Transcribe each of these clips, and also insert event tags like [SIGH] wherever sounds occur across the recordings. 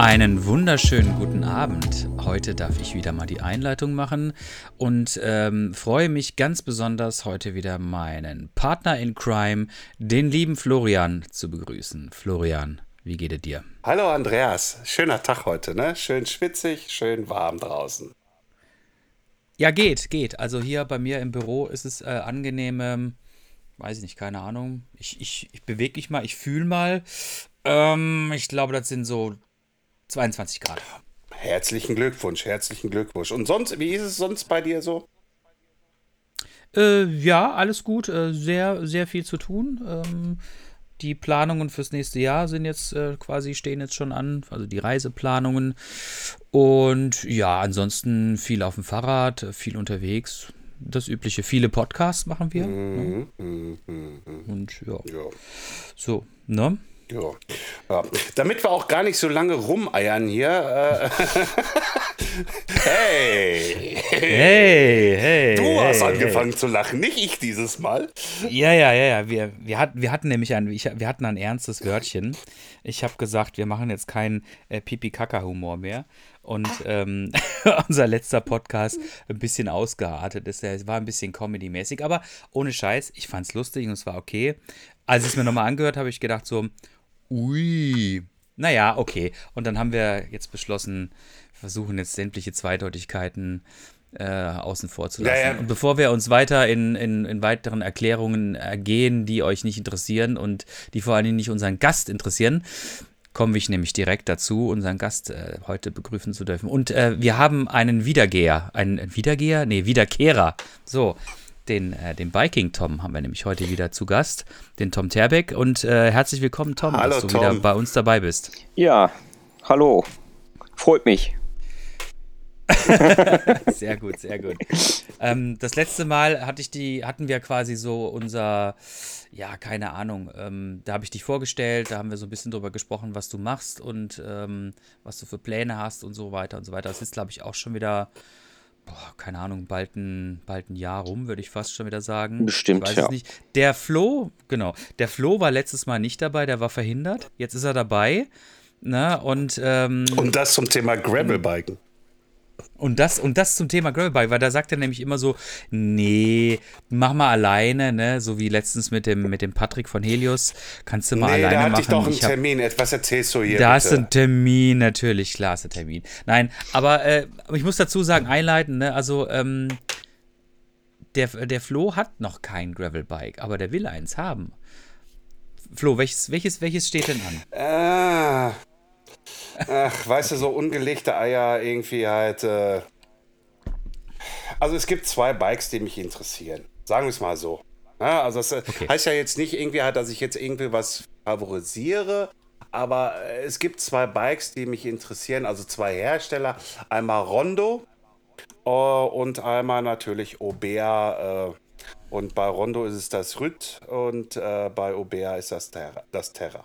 Einen wunderschönen guten Abend. Heute darf ich wieder mal die Einleitung machen und ähm, freue mich ganz besonders, heute wieder meinen Partner in Crime, den lieben Florian, zu begrüßen. Florian, wie geht es dir? Hallo Andreas, schöner Tag heute, ne? Schön schwitzig, schön warm draußen. Ja, geht, geht. Also hier bei mir im Büro ist es äh, angenehm, ähm, weiß ich nicht, keine Ahnung. Ich, ich, ich bewege mich mal, ich fühle mal. Ähm, ich glaube, das sind so 22 Grad. Herzlichen Glückwunsch, herzlichen Glückwunsch. Und sonst, wie ist es sonst bei dir so? Äh, ja, alles gut. Äh, sehr, sehr viel zu tun. Ähm, die Planungen fürs nächste Jahr sind jetzt äh, quasi, stehen jetzt schon an, also die Reiseplanungen. Und ja, ansonsten viel auf dem Fahrrad, viel unterwegs. Das übliche, viele Podcasts machen wir. Mhm, ne? mhm, mhm. Und ja. ja. So, ne? Ja. ja. Damit wir auch gar nicht so lange rumeiern hier. Äh, [LAUGHS] hey. Hey, hey. Du hey, hast angefangen hey. zu lachen, nicht ich dieses Mal. Ja, ja, ja, ja. Wir, wir, hat, wir hatten nämlich ein, ich, wir hatten ein ernstes Wörtchen. Ich habe gesagt, wir machen jetzt keinen äh, Pipi-Kaka-Humor mehr. Und ähm, [LAUGHS] unser letzter Podcast ein bisschen ausgeartet ist. Es war ein bisschen Comedy-mäßig, aber ohne Scheiß, ich fand es lustig und es war okay. Als ich es mir nochmal angehört habe, habe ich gedacht so, Ui. Naja, okay. Und dann haben wir jetzt beschlossen, wir versuchen jetzt sämtliche Zweideutigkeiten äh, außen vor zu lassen. Ja, ja. Und bevor wir uns weiter in, in, in weiteren Erklärungen ergehen, die euch nicht interessieren und die vor allen Dingen nicht unseren Gast interessieren, komme ich nämlich direkt dazu, unseren Gast äh, heute begrüßen zu dürfen. Und äh, wir haben einen Wiedergeher. Einen Wiedergeher? Nee, Wiederkehrer. So, den, äh, den Biking-Tom haben wir nämlich heute wieder zu Gast, den Tom Terbeck. Und äh, herzlich willkommen, Tom, hallo, dass du Tom. wieder bei uns dabei bist. Ja, hallo. Freut mich. [LAUGHS] sehr gut, sehr gut. Ähm, das letzte Mal hatte ich die, hatten wir quasi so unser, ja, keine Ahnung, ähm, da habe ich dich vorgestellt, da haben wir so ein bisschen drüber gesprochen, was du machst und ähm, was du für Pläne hast und so weiter und so weiter. Das ist, glaube ich, auch schon wieder boah, keine Ahnung, bald ein, bald ein Jahr rum, würde ich fast schon wieder sagen. Bestimmt, ich weiß ja. Es nicht. Der Flo, genau, der Flo war letztes Mal nicht dabei, der war verhindert. Jetzt ist er dabei. Ne? Und, ähm, und das zum Thema Gravelbiken. Und das, und das zum Thema Gravelbike, weil da sagt er nämlich immer so, nee, mach mal alleine, ne? So wie letztens mit dem, mit dem Patrick von Helios, kannst du mal nee, alleine da hatte machen. ich doch einen ich Termin, hab, was erzählst du hier? Da ist ein Termin, natürlich, klar ist ein Termin. Nein, aber äh, ich muss dazu sagen, einleiten, ne? Also, ähm, der, der Flo hat noch kein Gravelbike, aber der will eins haben. Flo, welches, welches, welches steht denn an? Ah, Ach, weißt du, so ungelegte Eier irgendwie halt. Äh also es gibt zwei Bikes, die mich interessieren. Sagen wir es mal so. Ja, also das äh, okay. heißt ja jetzt nicht irgendwie halt, dass ich jetzt irgendwie was favorisiere, aber äh, es gibt zwei Bikes, die mich interessieren, also zwei Hersteller. Einmal Rondo äh, und einmal natürlich Obea. Äh, und bei Rondo ist es das Rüt und äh, bei Obea ist das Terra. Das Terra.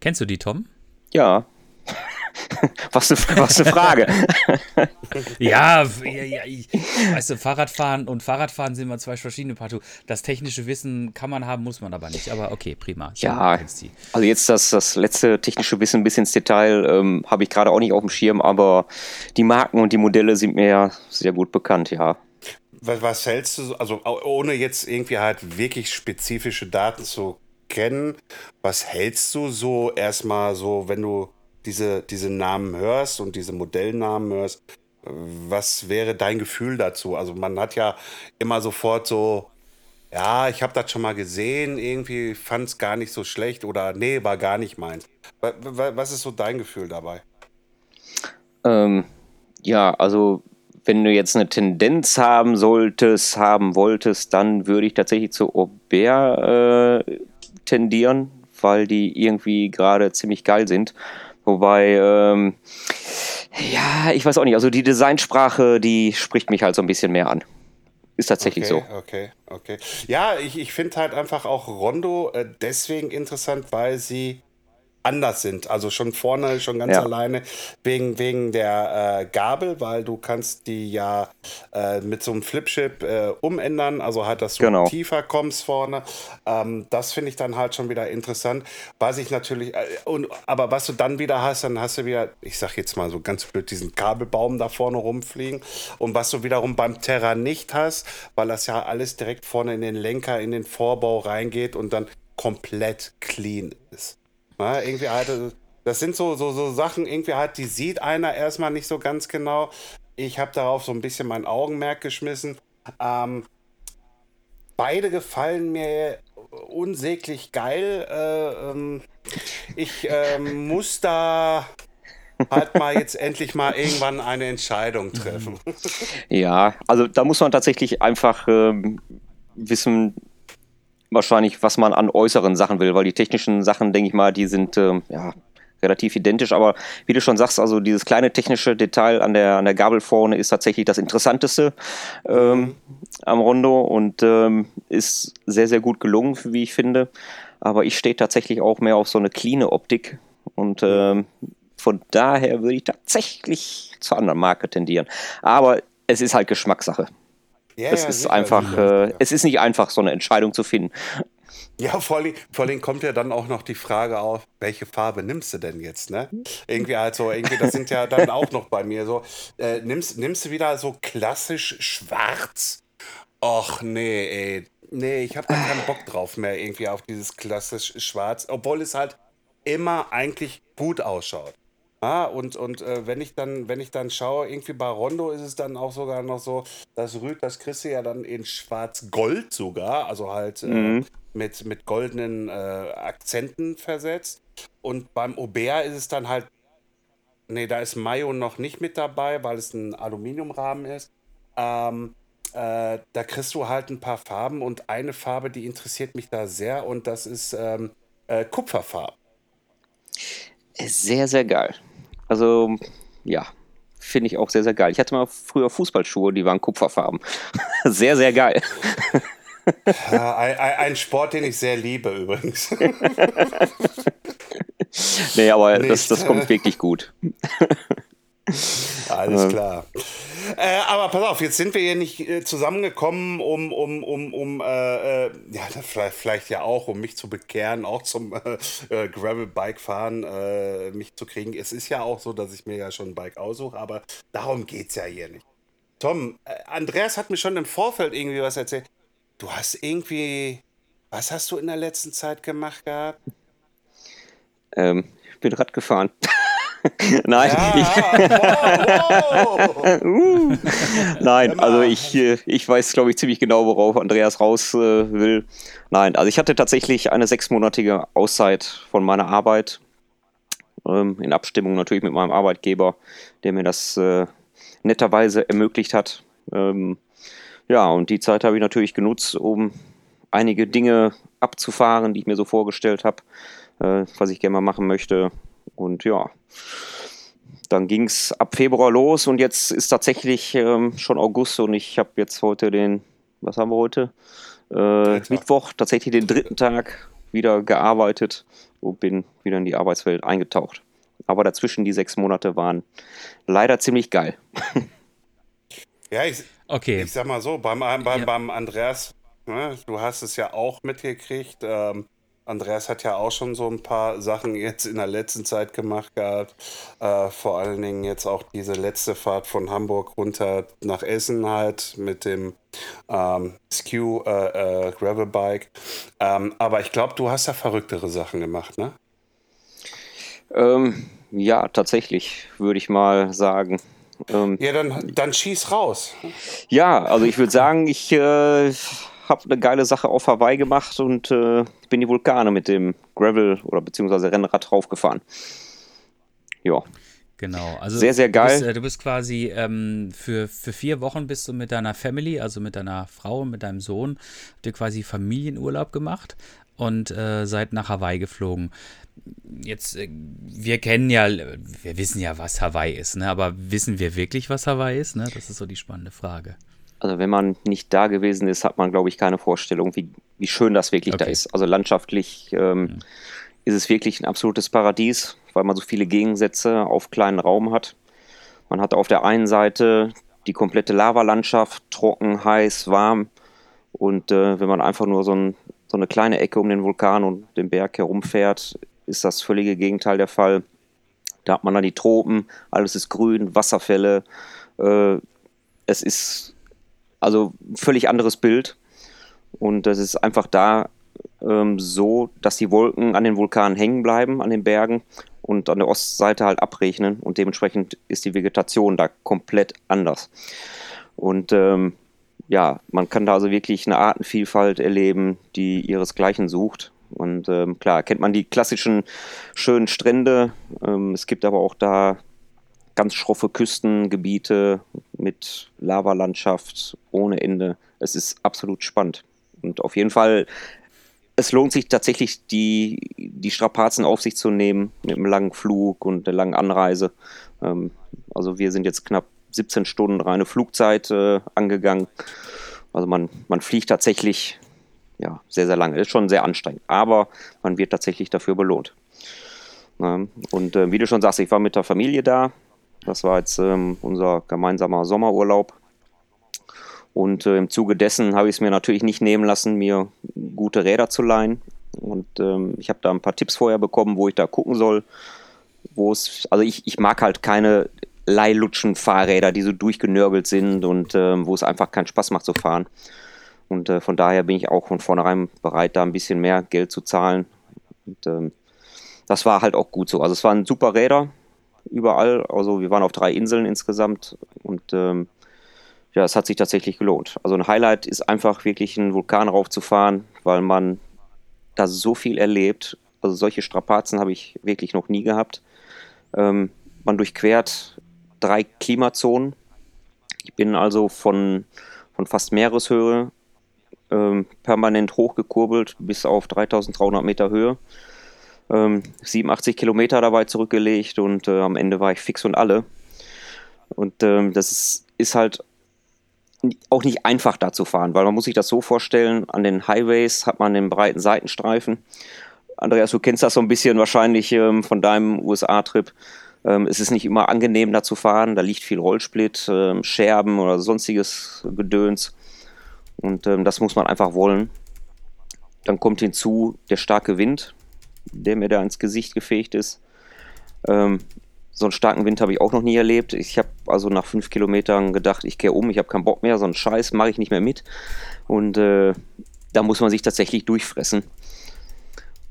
Kennst du die, Tom? Ja. [LAUGHS] was, eine, was eine Frage. [LAUGHS] ja, ja, ja, weißt du, Fahrradfahren und Fahrradfahren sind immer zwei verschiedene Paar. Das technische Wissen kann man haben, muss man aber nicht. Aber okay, prima. Ja, also jetzt das, das letzte technische Wissen bis ins Detail ähm, habe ich gerade auch nicht auf dem Schirm, aber die Marken und die Modelle sind mir ja sehr gut bekannt, ja. Was, was hältst du, also ohne jetzt irgendwie halt wirklich spezifische Daten zu kennen. Was hältst du so erstmal so, wenn du diese, diese Namen hörst und diese Modellnamen hörst? Was wäre dein Gefühl dazu? Also man hat ja immer sofort so, ja, ich habe das schon mal gesehen, irgendwie fand es gar nicht so schlecht oder nee, war gar nicht meins. Was ist so dein Gefühl dabei? Ähm, ja, also wenn du jetzt eine Tendenz haben solltest, haben wolltest, dann würde ich tatsächlich zu Aubert äh, tendieren, weil die irgendwie gerade ziemlich geil sind. Wobei, ähm, ja, ich weiß auch nicht, also die Designsprache, die spricht mich halt so ein bisschen mehr an. Ist tatsächlich okay, so. Okay, okay. Ja, ich, ich finde halt einfach auch Rondo äh, deswegen interessant, weil sie anders sind. Also schon vorne, schon ganz Ja. alleine wegen, wegen der äh, Gabel, weil du kannst die ja äh, mit so einem Flipchip äh, umändern, also halt, dass du Genau. tiefer kommst vorne. Ähm, das finde ich dann halt schon wieder interessant. Was ich natürlich, äh, und, aber was du dann wieder hast, dann hast du wieder, ich sag jetzt mal so ganz blöd, diesen Kabelbaum da vorne rumfliegen. Und was du wiederum beim Terra nicht hast, weil das ja alles direkt vorne in den Lenker, in den Vorbau reingeht und dann komplett clean ist. Na, irgendwie halt, äh, das sind so, so, so Sachen, irgendwie halt, die sieht einer erstmal nicht so ganz genau. Ich habe darauf so ein bisschen mein Augenmerk geschmissen. Ähm, beide gefallen mir unsäglich geil. Äh, ähm, ich ähm, muss da halt mal jetzt endlich mal irgendwann eine Entscheidung treffen. Ja, also da muss man tatsächlich einfach ähm, wissen, wahrscheinlich, was man an äußeren Sachen will, weil die technischen Sachen, denke ich mal, die sind ähm, ja relativ identisch, aber wie du schon sagst, also dieses kleine technische Detail an der, an der Gabel vorne ist tatsächlich das Interessanteste ähm, am Rondo und ähm, ist sehr, sehr gut gelungen, wie ich finde. Aber ich stehe tatsächlich auch mehr auf so eine cleane Optik und ähm, von daher würde ich tatsächlich zur anderen Marke tendieren. Aber es ist halt Geschmackssache. Ja, es ja, ist sicher, einfach, sicher. äh, es ist nicht einfach, so eine Entscheidung zu finden. Ja, vor allem, vor allem kommt ja dann auch noch die Frage auf, welche Farbe nimmst du denn jetzt, ne? Irgendwie halt so, irgendwie, das sind ja dann auch noch bei mir so, äh, nimmst, nimmst du wieder so klassisch schwarz? Och, nee, ey. Nee, ich habe da keinen Bock drauf mehr, irgendwie auf dieses klassisch schwarz, obwohl es halt immer eigentlich gut ausschaut. Ah, und und äh, wenn ich dann, wenn ich dann schaue, irgendwie bei Rondo ist es dann auch sogar noch so, das Rüd, das kriegst du ja dann in Schwarz-Gold sogar, also halt äh, mit, mit goldenen äh, Akzenten versetzt. Und beim Aubert ist es dann halt, nee, da ist Mayo noch nicht mit dabei, weil es ein Aluminiumrahmen ist. Ähm, äh, da kriegst du halt ein paar Farben und eine Farbe, die interessiert mich da sehr und das ist ähm, äh, Kupferfarben. Sehr, sehr geil. Also, ja, finde ich auch sehr, sehr geil. Ich hatte mal früher Fußballschuhe, die waren kupferfarben. [LAUGHS] sehr, sehr geil. Ja, ein, Sport, den ich sehr liebe übrigens. [LAUGHS] Nee, aber das, Nicht, das kommt äh. wirklich gut. [LAUGHS] Alles klar. Äh, aber pass auf, jetzt sind wir hier nicht äh, zusammengekommen, um, um, um, um äh, äh, ja, vielleicht, vielleicht ja auch, um mich zu bekehren, auch zum äh, äh, Gravel-Bike-Fahren äh, mich zu kriegen. Es ist ja auch so, dass ich mir ja schon ein Bike aussuche, aber darum geht es ja hier nicht. Tom, Andreas hat mir schon im Vorfeld irgendwie was erzählt. Du hast irgendwie, was hast du in der letzten Zeit gemacht gehabt? Ähm, ich bin Rad gefahren. [LAUGHS] [LAUGHS] Nein, wow, wow. ich, [LAUGHS] nein, also ich, äh, ich weiß, glaube ich, ziemlich genau, worauf Andreas raus äh, will. Nein, also ich hatte tatsächlich eine sechsmonatige Auszeit von meiner Arbeit. Ähm, in Abstimmung natürlich mit meinem Arbeitgeber, der mir das äh, netterweise ermöglicht hat. Ähm, ja, und die Zeit habe ich natürlich genutzt, um einige Dinge abzufahren, die ich mir so vorgestellt habe, äh, was ich gerne mal machen möchte. Und ja, dann ging es ab Februar los und jetzt ist tatsächlich ähm, schon August und ich habe jetzt heute den, was haben wir heute? Äh. Mittwoch, tatsächlich den dritten Tag wieder gearbeitet und bin wieder in die Arbeitswelt eingetaucht. Aber dazwischen die sechs Monate waren leider ziemlich geil. [LAUGHS] Ja, ich, Okay. Ich sag mal so, beim, beim, Ja. beim Andreas, ne, du hast es ja auch mitgekriegt. Ähm, Andreas hat ja auch schon so ein paar Sachen jetzt in der letzten Zeit gemacht gehabt. Äh, vor allen Dingen jetzt auch diese letzte Fahrt von Hamburg runter nach Essen halt mit dem ähm, Skew äh, äh, Gravelbike. Ähm, aber ich glaube, du hast da verrücktere Sachen gemacht, ne? Ähm, ja, tatsächlich, würde ich mal sagen. Ähm, Ja, dann, dann schieß raus. Ja, also ich würde sagen, ich äh, habe eine geile Sache auf Hawaii gemacht und äh, bin die Vulkane mit dem Gravel oder beziehungsweise Rennrad draufgefahren. Ja, Genau. Also Sehr, sehr geil. Du bist, äh, du bist quasi ähm, für, für vier Wochen bist du mit deiner Family, also mit deiner Frau und mit deinem Sohn, habt ihr quasi Familienurlaub gemacht und äh, seid nach Hawaii geflogen. Jetzt, äh, wir kennen ja, wir wissen ja, was Hawaii ist, ne? aber wissen wir wirklich, was Hawaii ist? Ne? Das ist so die spannende Frage. Also wenn man nicht da gewesen ist, hat man, glaube ich, keine Vorstellung, wie, wie schön das wirklich Okay. da ist. Also landschaftlich ähm, ist es wirklich ein absolutes Paradies, weil man so viele Gegensätze auf kleinen Raum hat. Man hat auf der einen Seite die komplette Lavalandschaft, trocken, heiß, warm. Und äh, wenn man einfach nur so, ein, so eine kleine Ecke um den Vulkan und den Berg herumfährt, ist das völlige Gegenteil der Fall. Da hat man dann die Tropen, alles ist grün, Wasserfälle. Äh, es ist also völlig anderes Bild. Und es ist einfach da ähm, so, dass die Wolken an den Vulkanen hängen bleiben, an den Bergen und an der Ostseite halt abregnen. Und dementsprechend ist die Vegetation da komplett anders. Und ähm, ja, man kann da also wirklich eine Artenvielfalt erleben, die ihresgleichen sucht. Und ähm, klar, kennt man die klassischen schönen Strände. Ähm, es gibt aber auch da ganz schroffe Küstengebiete mit Lavalandschaft ohne Ende. Es ist absolut spannend. Und auf jeden Fall, es lohnt sich tatsächlich, die, die Strapazen auf sich zu nehmen mit einem langen Flug und einer langen Anreise. Ähm, also wir sind jetzt knapp 17 Stunden reine Flugzeit äh, angegangen. Also man, man fliegt tatsächlich ja, sehr, sehr lange. Ist schon sehr anstrengend, aber man wird tatsächlich dafür belohnt. Ja, und äh, wie du schon sagst, ich war mit der Familie da. Das war jetzt ähm, unser gemeinsamer Sommerurlaub. Und äh, im Zuge dessen habe ich es mir natürlich nicht nehmen lassen, mir gute Räder zu leihen. Und ähm, ich habe da ein paar Tipps vorher bekommen, wo ich da gucken soll. Wo es, also ich, ich mag halt keine Leihlutschen Fahrräder, die so durchgenörgelt sind und ähm, wo es einfach keinen Spaß macht zu fahren. Und äh, von daher bin ich auch von vornherein bereit, da ein bisschen mehr Geld zu zahlen. Und ähm, das war halt auch gut so. Also es waren super Räder überall. Also wir waren auf drei Inseln insgesamt und ähm, ja, es hat sich tatsächlich gelohnt. Also ein Highlight ist einfach wirklich einen Vulkan raufzufahren, weil man da so viel erlebt. Also solche Strapazen habe ich wirklich noch nie gehabt. Ähm, man durchquert drei Klimazonen. Ich bin also von, von fast Meereshöhe ähm, permanent hochgekurbelt bis auf 3300 Meter Höhe. Ähm, 87 Kilometer dabei zurückgelegt und äh, am Ende war ich fix und alle. Und ähm, das ist, halt auch nicht einfach da zu fahren, weil man muss sich das so vorstellen, an den Highways hat man den breiten Seitenstreifen. Andreas, du kennst das so ein bisschen wahrscheinlich ähm, von deinem USA-Trip. Ähm, es ist nicht immer angenehm da zu fahren, da liegt viel Rollsplit, ähm, Scherben oder sonstiges Gedöns. Und ähm, das muss man einfach wollen. Dann kommt hinzu der starke Wind, der mir da ins Gesicht gefegt ist. Ähm, so einen starken Wind habe ich auch noch nie erlebt. Ich habe also nach fünf Kilometern gedacht, ich kehre um, ich habe keinen Bock mehr, so einen Scheiß mache ich nicht mehr mit. Und äh, da muss man sich tatsächlich durchfressen.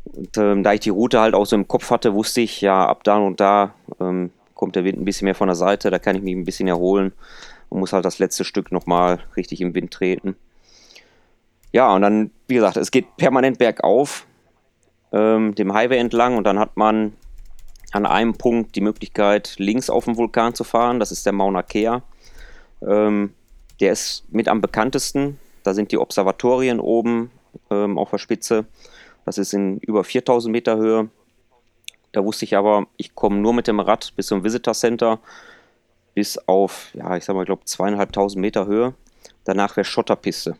Und ähm, da ich die Route halt auch so im Kopf hatte, wusste ich, ja, ab da und da ähm, kommt der Wind ein bisschen mehr von der Seite, da kann ich mich ein bisschen erholen und muss halt das letzte Stück nochmal richtig im Wind treten. Ja, und dann, wie gesagt, es geht permanent bergauf, ähm, dem Highway entlang und dann hat man an einem Punkt die Möglichkeit, links auf den Vulkan zu fahren. Das ist der Mauna Kea. Ähm, der ist mit am bekanntesten. Da sind die Observatorien oben ähm, auf der Spitze. Das ist in über 4000 Meter Höhe. Da wusste ich aber, ich komme nur mit dem Rad bis zum Visitor Center bis auf, ja, ich sag mal, ich glaube zweieinhalbtausend Meter Höhe. Danach wäre Schotterpiste.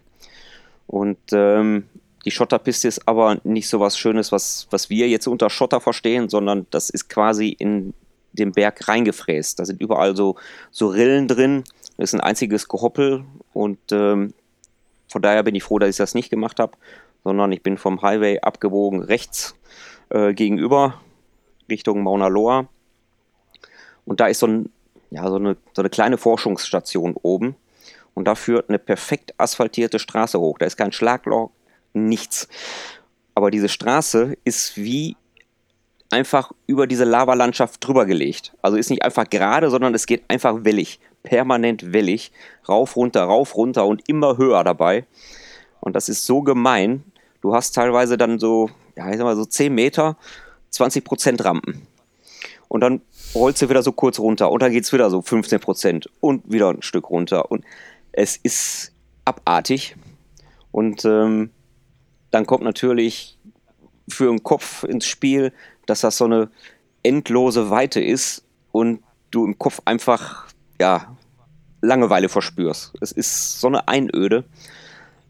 Und ähm, die Schotterpiste ist aber nicht so was Schönes, was, was wir jetzt unter Schotter verstehen, sondern das ist quasi in den Berg reingefräst. Da sind überall so, so Rillen drin. Das ist ein einziges Gehoppel und ähm, von daher bin ich froh, dass ich das nicht gemacht habe, sondern ich bin vom Highway abgewogen rechts äh, gegenüber Richtung Mauna Loa. Und da ist so, ein, ja, so, eine, so eine kleine Forschungsstation oben. Und da führt eine perfekt asphaltierte Straße hoch. Da ist kein Schlagloch, nichts. Aber diese Straße ist wie einfach über diese Lavalandschaft drüber gelegt. Also ist nicht einfach gerade, sondern es geht einfach wellig. Permanent wellig. Rauf, runter, rauf, runter und immer höher dabei. Und das ist so gemein. Du hast teilweise dann so, ja, ich sag mal so 10 Meter, 20 Prozent Rampen. Und dann rollst du wieder so kurz runter und dann geht es wieder so 15 Prozent und wieder ein Stück runter. Und es ist abartig. Und ähm, dann kommt natürlich für den Kopf ins Spiel, dass das so eine endlose Weite ist und du im Kopf einfach, ja, Langeweile verspürst. Es ist so eine Einöde.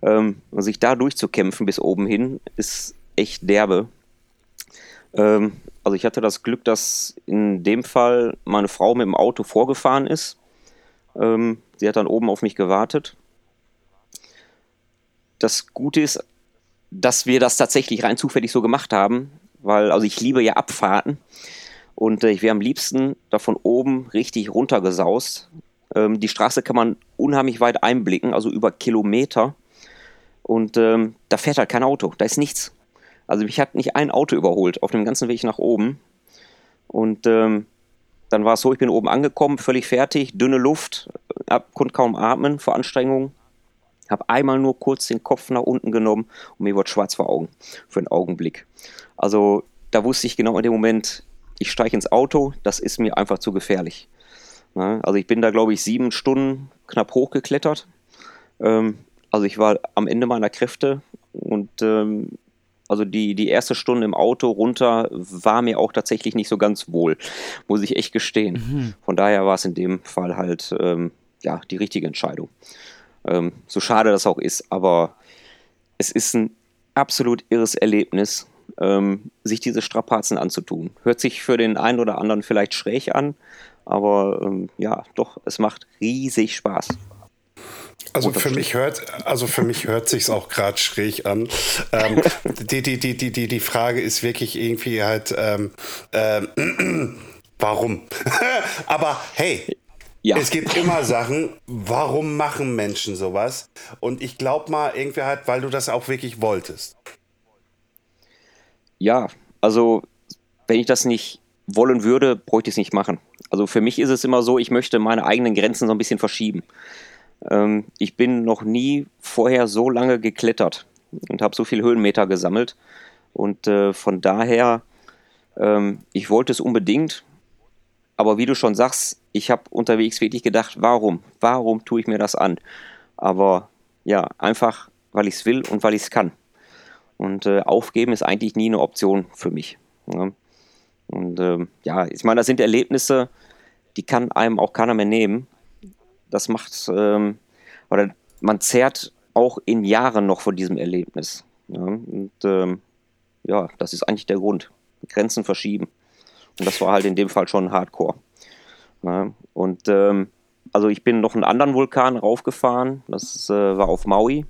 Ähm, sich da durchzukämpfen bis oben hin, ist echt derbe. Ähm, also ich hatte das Glück, dass in dem Fall meine Frau mit dem Auto vorgefahren ist. Ähm, sie hat dann oben auf mich gewartet. Das Gute ist, dass wir das tatsächlich rein zufällig so gemacht haben, weil, also ich liebe ja Abfahrten und äh, ich wäre am liebsten da von oben richtig runtergesaust. Ähm, die Straße kann man unheimlich weit einblicken, also über Kilometer. Und ähm, da fährt halt kein Auto, da ist nichts. Also mich hat nicht ein Auto überholt auf dem ganzen Weg nach oben. Und ähm, dann war es so, ich bin oben angekommen, völlig fertig, dünne Luft, hab, konnte kaum atmen vor Anstrengung. Habe einmal nur kurz den Kopf nach unten genommen und mir wurde schwarz vor Augen für einen Augenblick. Also da wusste ich genau in dem Moment, ich steige ins Auto, das ist mir einfach zu gefährlich. Ja, also ich bin da, glaube ich, sieben Stunden knapp hochgeklettert. Ähm, also ich war am Ende meiner Kräfte und ähm, also die, die erste Stunde im Auto runter war mir auch tatsächlich nicht so ganz wohl, muss ich echt gestehen. Mhm. Von daher war es in dem Fall halt ähm, ja, die richtige Entscheidung. Ähm, so schade das auch ist, aber es ist ein absolut irres Erlebnis, ähm, sich diese Strapazen anzutun. Hört sich für den einen oder anderen vielleicht schräg an, aber ähm, ja, doch, es macht riesig Spaß. Also für mich hört, also für mich hört sich's auch gerade schräg an. Ähm, [LAUGHS] die, die, die, die, die, die Frage ist wirklich irgendwie halt, ähm, ähm, [CLEARS THROAT] warum? [LAUGHS] Aber hey, ja. es gibt immer Sachen, warum machen Menschen sowas? Und ich glaube mal irgendwie halt, weil du das auch wirklich wolltest. Ja, also wenn ich das nicht wollen würde, bräuchte ich es nicht machen. Also für mich ist es immer so, ich möchte meine eigenen Grenzen so ein bisschen verschieben. Ähm, ich bin noch nie vorher so lange geklettert und habe so viel Höhenmeter gesammelt. Und äh, von daher, ähm, ich wollte es unbedingt. Aber wie du schon sagst, ich habe unterwegs wirklich gedacht, warum? Warum tue ich mir das an? Aber ja, einfach, weil ich es will und weil ich es kann. Und äh, aufgeben ist eigentlich nie eine Option für mich. Ja. Und äh, ja, ich meine, das sind Erlebnisse, die kann einem auch keiner mehr nehmen das macht, ähm, oder man zehrt auch in Jahren noch von diesem Erlebnis. Ja? Und ähm, ja, das ist eigentlich der Grund. Grenzen verschieben. Und das war halt in dem Fall schon Hardcore. Ja? Und ähm, also ich bin noch einen anderen Vulkan raufgefahren. Das äh, war auf Maui.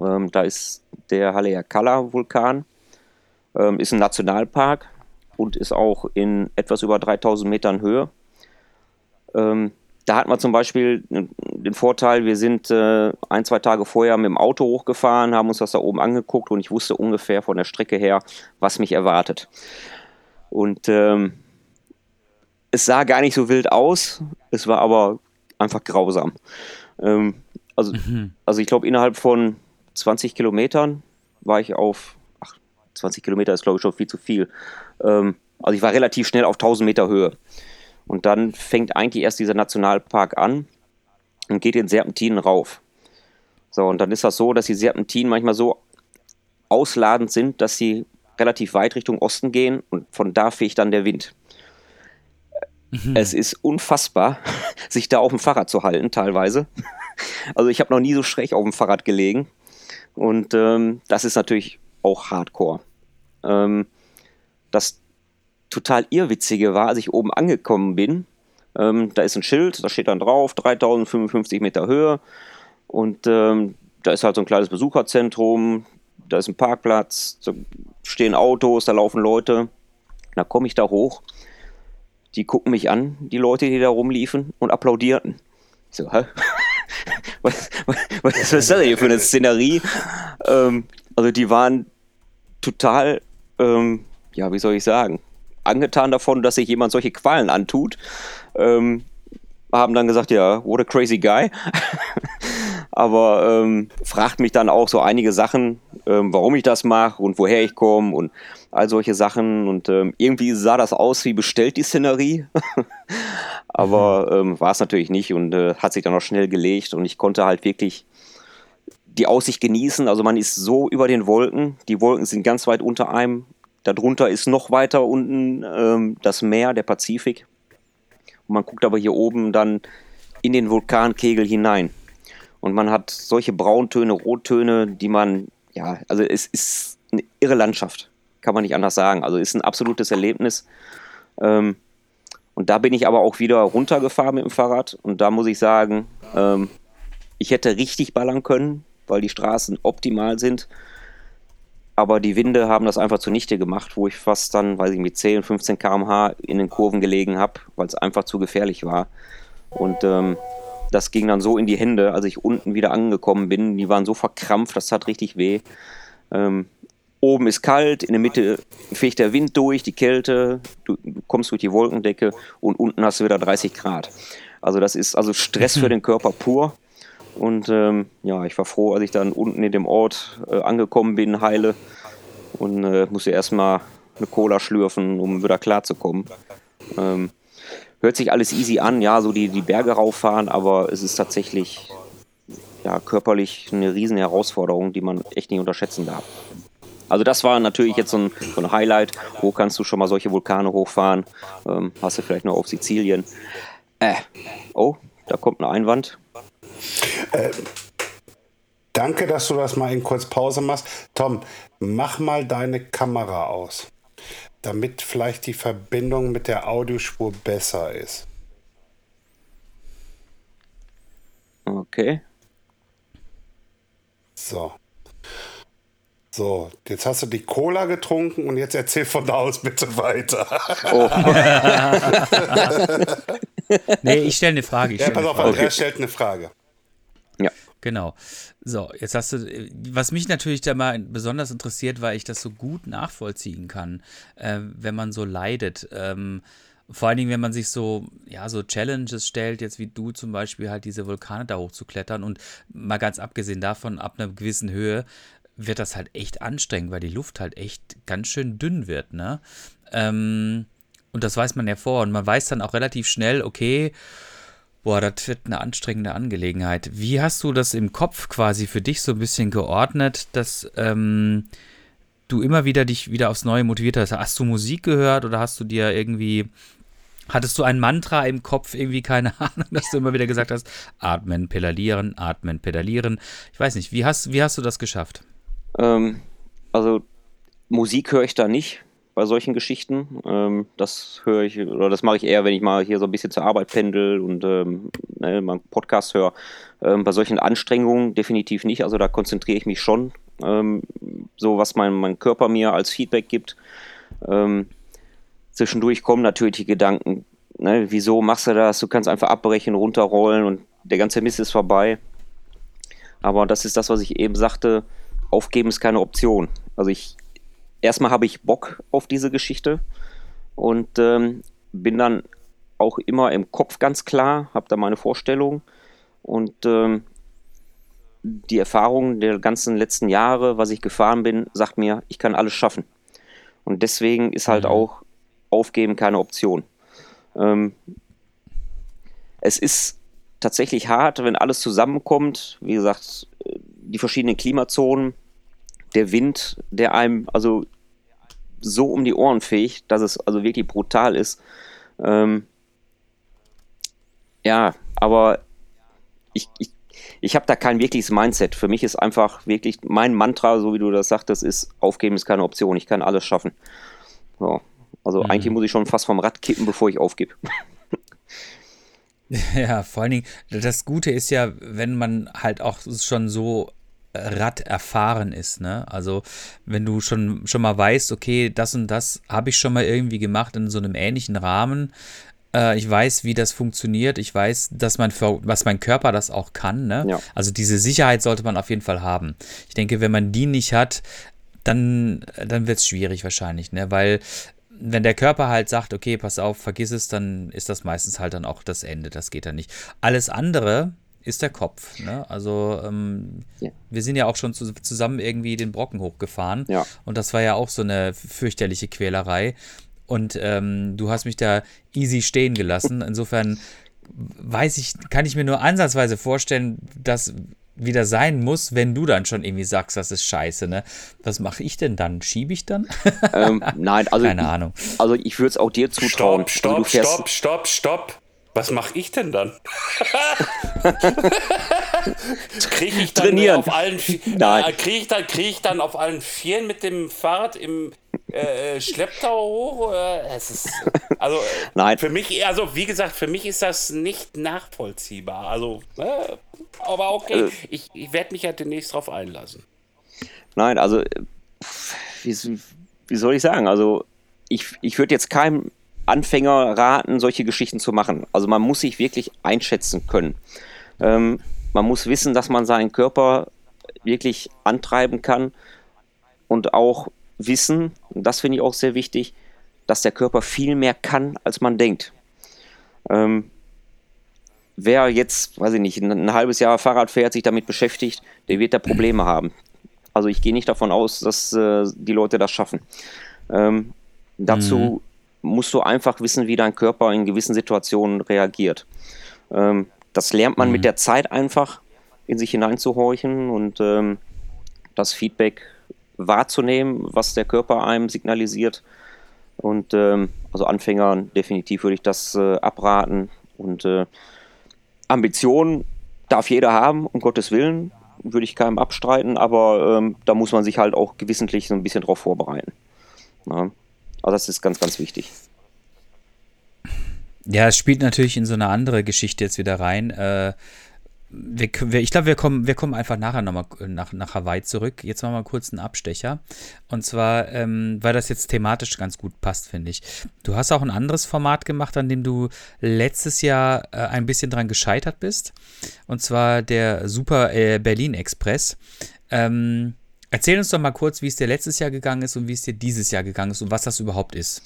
Ähm, da ist der Haleakala-Vulkan. Ähm, ist ein Nationalpark und ist auch in etwas über 3000 Metern Höhe. Ähm, da hat man zum Beispiel den Vorteil, wir sind äh, ein, zwei Tage vorher mit dem Auto hochgefahren, haben uns das da oben angeguckt und ich wusste ungefähr von der Strecke her, was mich erwartet. Und ähm, es sah gar nicht so wild aus, es war aber einfach grausam. Ähm, also, mhm. also ich glaube, innerhalb von 20 Kilometern war ich auf, ach, 20 Kilometer ist glaube ich schon viel zu viel. Ähm, also ich war relativ schnell auf 1000 Meter Höhe. Und dann fängt eigentlich erst dieser Nationalpark an und geht in Serpentinen rauf. So, und dann ist das so, dass die Serpentinen manchmal so ausladend sind, dass sie relativ weit Richtung Osten gehen und von da fegt dann der Wind. Mhm. Es ist unfassbar, [LAUGHS] sich da auf dem Fahrrad zu halten, teilweise. [LAUGHS] Also ich habe noch nie so schräg auf dem Fahrrad gelegen. Und ähm, das ist natürlich auch Hardcore. Ähm, das total irrwitzige war, als ich oben angekommen bin, ähm, da ist ein Schild, da steht dann drauf, 3055 Meter Höhe und ähm, da ist halt so ein kleines Besucherzentrum, da ist ein Parkplatz, da stehen Autos, da laufen Leute. Da komme ich da hoch, die gucken mich an, die Leute, die da rumliefen und applaudierten. So, hä? [LAUGHS] was, was, was, ist das hier für eine Szenerie? Ähm, also die waren total, ähm, ja, wie soll ich sagen, angetan davon, dass sich jemand solche Qualen antut. Ähm, haben dann gesagt, ja, what a crazy guy. [LAUGHS] Aber ähm, fragt mich dann auch so einige Sachen, ähm, warum ich das mache und woher ich komme und all solche Sachen. Und ähm, irgendwie sah das aus wie bestellt die Szenerie. [LAUGHS] Aber ähm, war es natürlich nicht und äh, hat sich dann auch schnell gelegt und ich konnte halt wirklich die Aussicht genießen. Also man ist so über den Wolken, die Wolken sind ganz weit unter einem Darunter ist noch weiter unten ähm, das Meer, der Pazifik. Und man guckt aber hier oben dann in den Vulkankegel hinein. Und man hat solche Brauntöne, Rottöne, die man, ja, also es ist eine irre Landschaft, kann man nicht anders sagen. Also ist ein absolutes Erlebnis. Ähm, und da bin ich aber auch wieder runtergefahren mit dem Fahrrad. Und da muss ich sagen, ähm, ich hätte richtig ballern können, weil die Straßen optimal sind. Aber die Winde haben das einfach zunichte gemacht, wo ich fast dann, weiß ich, mit 10, 15 km/h in den Kurven gelegen habe, weil es einfach zu gefährlich war. Und ähm, das ging dann so in die Hände, als ich unten wieder angekommen bin. Die waren so verkrampft, das tat richtig weh. Ähm, oben ist kalt, in der Mitte fegt der Wind durch, die Kälte, du, kommst durch die Wolkendecke und unten hast du wieder 30 Grad. Also das ist also Stress für den Körper pur. Und ähm, ja, ich war froh, als ich dann unten in dem Ort äh, angekommen bin, heile. Und äh, musste erstmal eine Cola schlürfen, um wieder klarzukommen. Ähm, hört sich alles easy an, ja, so die, die Berge rauffahren, aber es ist tatsächlich ja, körperlich eine riesen Herausforderung, die man echt nicht unterschätzen darf. Also das war natürlich jetzt so ein, so ein Highlight. Wo kannst du schon mal solche Vulkane hochfahren? Ähm, hast du vielleicht noch auf Sizilien. Äh, oh, da kommt ein Einwand. Äh, danke, dass du das mal in kurz Pause machst. Tom, mach mal deine Kamera aus damit vielleicht die Verbindung mit der Audiospur besser ist. Okay. So. So, jetzt hast du die Cola getrunken und jetzt erzähl von da aus bitte weiter. Oh. [LAUGHS] nee, ich stelle eine Frage. ja, pass auf, Andreas okay. stellt eine Frage. Ja. Genau. So, jetzt hast du, was mich natürlich da mal besonders interessiert, weil ich das so gut nachvollziehen kann, äh, wenn man so leidet. Ähm, vor allen Dingen, wenn man sich so, ja, so Challenges stellt, jetzt wie du zum Beispiel halt diese Vulkane da hochzuklettern und mal ganz abgesehen davon, ab einer gewissen Höhe wird das halt echt anstrengend, weil die Luft halt echt ganz schön dünn wird, ne? Ähm, und das weiß man ja vor und man weiß dann auch relativ schnell, okay, Boah, das wird eine anstrengende Angelegenheit. Wie hast du das im Kopf quasi für dich so ein bisschen geordnet, dass ähm, du immer wieder dich wieder aufs Neue motiviert hast? Hast du Musik gehört oder hast du dir irgendwie, hattest du ein Mantra im Kopf, irgendwie keine [LAUGHS] Ahnung, dass du immer wieder gesagt hast, atmen, pedalieren, atmen, pedalieren. Ich weiß nicht, wie hast, wie hast du das geschafft? Ähm, also Musik höre ich da nicht bei solchen Geschichten. Ähm, das höre ich, oder das mache ich eher, wenn ich mal hier so ein bisschen zur Arbeit pendel und ähm, ne, mal Podcast höre. Ähm, bei solchen Anstrengungen definitiv nicht. Also da konzentriere ich mich schon, ähm, so was mein, mein Körper mir als Feedback gibt. Ähm, zwischendurch kommen natürlich die Gedanken, ne, wieso machst du das? Du kannst einfach abbrechen, runterrollen und der ganze Mist ist vorbei. Aber das ist das, was ich eben sagte. Aufgeben ist keine Option. Also ich erstmal habe ich Bock auf diese Geschichte und ähm, bin dann auch immer im Kopf ganz klar, habe da meine Vorstellung und ähm, die Erfahrung der ganzen letzten Jahre, was ich gefahren bin, sagt mir, ich kann alles schaffen. Und deswegen ist halt mhm. auch Aufgeben keine Option. Ähm, es ist tatsächlich hart, wenn alles zusammenkommt. Wie gesagt, die verschiedenen Klimazonen, der Wind, der einem also so um die Ohren fegt, dass es also wirklich brutal ist. Ähm, ja, aber ich, ich, ich habe da kein wirkliches Mindset. Für mich ist einfach wirklich mein Mantra, so wie du das sagtest, ist, aufgeben ist keine Option. Ich kann alles schaffen. So. Also mhm. eigentlich muss ich schon fast vom Rad kippen, bevor ich aufgebe. [LAUGHS] Ja, vor allen Dingen, das Gute ist ja, wenn man halt auch schon so Rad erfahren ist. Ne? Also wenn du schon, schon mal weißt, okay, das und das habe ich schon mal irgendwie gemacht in so einem ähnlichen Rahmen. Äh, ich weiß, wie das funktioniert. Ich weiß, dass mein, was mein Körper das auch kann. Ne? Ja. Also diese Sicherheit sollte man auf jeden Fall haben. Ich denke, wenn man die nicht hat, dann, dann wird es schwierig wahrscheinlich, ne? weil wenn der Körper halt sagt, okay, pass auf, vergiss es, dann ist das meistens halt dann auch das Ende. Das geht dann nicht. Alles andere, ist der Kopf. Ne? Also ähm, ja. wir sind ja auch schon zu, zusammen irgendwie den Brocken hochgefahren. Ja. Und das war ja auch so eine fürchterliche Quälerei. Und ähm, du hast mich da easy stehen gelassen. Insofern weiß ich, kann ich mir nur ansatzweise vorstellen, dass wieder sein muss, wenn du dann schon irgendwie sagst, das ist scheiße, ne? Was mache ich denn dann? Schiebe ich dann? Ähm, nein, also [LAUGHS] keine Ahnung. Also ich würde es auch dir zutrauen. Stopp, also stopp, also stopp, stopp, stopp. Was mache ich denn dann? [LAUGHS] kriege ich dann Trainieren. auf allen [LAUGHS] Nein. äh, kriege ich dann kriege ich dann auf allen Vieren mit dem Fahrrad im äh, äh, Schlepptau hoch? Oder? Es ist also äh, Nein. für mich also wie gesagt für mich ist das nicht nachvollziehbar. Also äh, aber okay, Äh. ich, ich werde mich ja demnächst drauf einlassen. Nein, also, äh, wie, wie soll ich sagen? Also, ich, ich würde jetzt keinem Anfänger raten, solche Geschichten zu machen. Also, man muss sich wirklich einschätzen können. Ähm, man muss wissen, dass man seinen Körper wirklich antreiben kann und auch wissen, und das finde ich auch sehr wichtig, dass der Körper viel mehr kann, als man denkt. Ähm, wer jetzt, weiß ich nicht, ein, ein halbes Jahr Fahrrad fährt, sich damit beschäftigt, der wird da Probleme haben. Also ich gehe nicht davon aus, dass äh, die Leute das schaffen. Ähm, dazu musst du einfach wissen, wie dein Körper in gewissen Situationen reagiert. Ähm, das lernt man mit der Zeit einfach, in sich hineinzuhorchen und ähm, das Feedback wahrzunehmen, was der Körper einem signalisiert. Und ähm, also Anfängern definitiv würde ich das äh, abraten. Und äh, Ambitionen darf jeder haben, um Gottes Willen, würde ich keinem abstreiten, aber ähm, da muss man sich halt auch gewissentlich so ein bisschen drauf vorbereiten. Ja. Also das ist ganz, ganz wichtig. Ja, es spielt natürlich in so eine andere Geschichte jetzt wieder rein. Äh, wir, wir, ich glaube, wir kommen, wir kommen einfach nachher nochmal nach, nach Hawaii zurück. Jetzt machen wir kurz einen Abstecher. Und zwar, ähm, weil das jetzt thematisch ganz gut passt, finde ich. Du hast auch ein anderes Format gemacht, an dem du letztes Jahr äh, ein bisschen dran gescheitert bist. Und zwar der Super äh, Berlin Express. Ähm, erzähl uns doch mal kurz, wie es dir letztes Jahr gegangen ist und wie es dir dieses Jahr gegangen ist und was das überhaupt ist.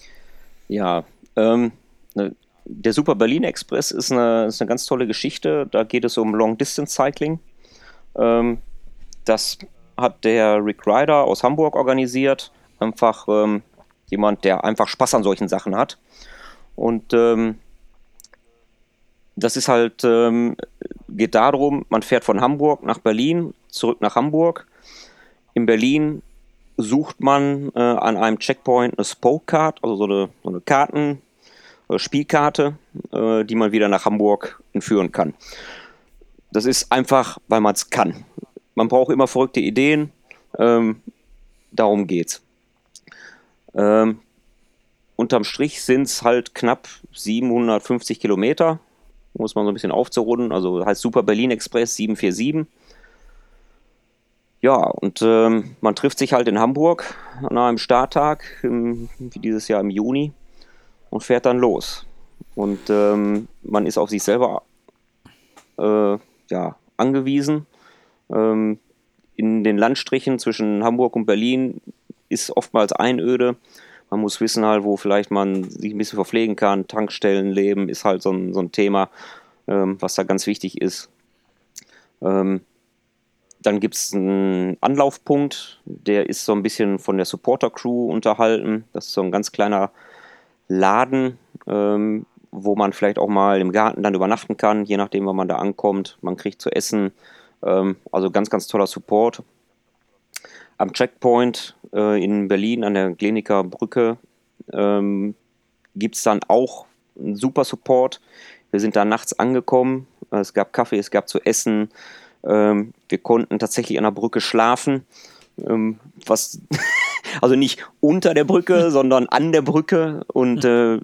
Ja, ähm, ne, der Super Berlin Express ist eine, ist eine ganz tolle Geschichte. Da geht es um Long Distance Cycling. Ähm, das hat der Rick Ryder aus Hamburg organisiert. Einfach ähm, jemand, der einfach Spaß an solchen Sachen hat. Und ähm, das ist halt, ähm, geht darum, man fährt von Hamburg nach Berlin, zurück nach Hamburg. In Berlin sucht man äh, an einem Checkpoint eine Spoke Card, also so eine, so eine Karten, äh, Spielkarte, äh, die man wieder nach Hamburg entführen kann. Das ist einfach, weil man es kann. Man braucht immer verrückte Ideen. Ähm, darum geht's. Ähm, unterm Strich sind es halt knapp 750 Kilometer. Muss man so ein bisschen aufzurunden. Also heißt Super Berlin Express 747. Ja, und ähm, man trifft sich halt in Hamburg an einem Starttag, im, wie dieses Jahr im Juni, und fährt dann los. Und ähm, man ist auf sich selber äh, ja, angewiesen. Ähm, in den Landstrichen zwischen Hamburg und Berlin ist oftmals Einöde. Man muss wissen halt, wo vielleicht man sich ein bisschen verpflegen kann. Tankstellenleben ist halt so ein, so ein Thema, ähm, was da ganz wichtig ist. Ähm, dann gibt es einen Anlaufpunkt, der ist so ein bisschen von der Supporter-Crew unterhalten. Das ist so ein ganz kleiner Laden, ähm, wo man vielleicht auch mal im Garten dann übernachten kann, je nachdem, wann man da ankommt. Man kriegt zu essen. Ähm, also ganz, ganz toller Support. Am Checkpoint äh, in Berlin an der Kliniker Brücke ähm, gibt es dann auch einen super Support. Wir sind da nachts angekommen. Es gab Kaffee, es gab zu essen. Ähm, wir konnten tatsächlich an der Brücke schlafen. Ähm, was, [LAUGHS] also nicht unter der Brücke, [LAUGHS] sondern an der Brücke und äh,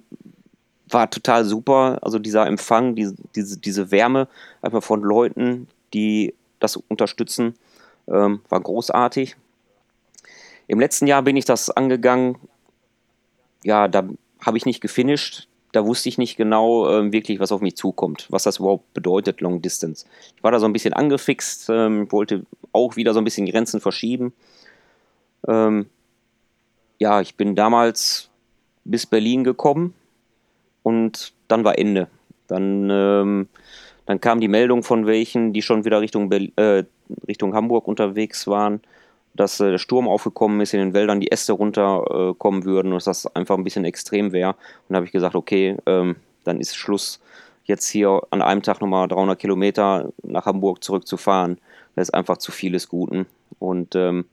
war total super. Also dieser Empfang, diese, diese, diese Wärme einfach von Leuten, die das unterstützen, ähm, war großartig. Im letzten Jahr bin ich das angegangen. Ja, da habe ich nicht gefinisht. Da wusste ich nicht genau ähm, wirklich, was auf mich zukommt, was das überhaupt bedeutet, Long Distance. Ich war da so ein bisschen angefixt, ähm, wollte auch wieder so ein bisschen Grenzen verschieben. Ähm, ja, ich bin damals bis Berlin gekommen und dann war Ende. Dann, ähm, dann kam die Meldung von welchen, die schon wieder Richtung, Berl äh, Richtung Hamburg unterwegs waren, dass äh, der Sturm aufgekommen ist, in den Wäldern die Äste runterkommen äh, würden und dass das einfach ein bisschen extrem wäre. Und da habe ich gesagt, okay, ähm, dann ist Schluss, jetzt hier an einem Tag nochmal 300 Kilometer nach Hamburg zurückzufahren. Das ist einfach zu vieles Guten. Und ähm,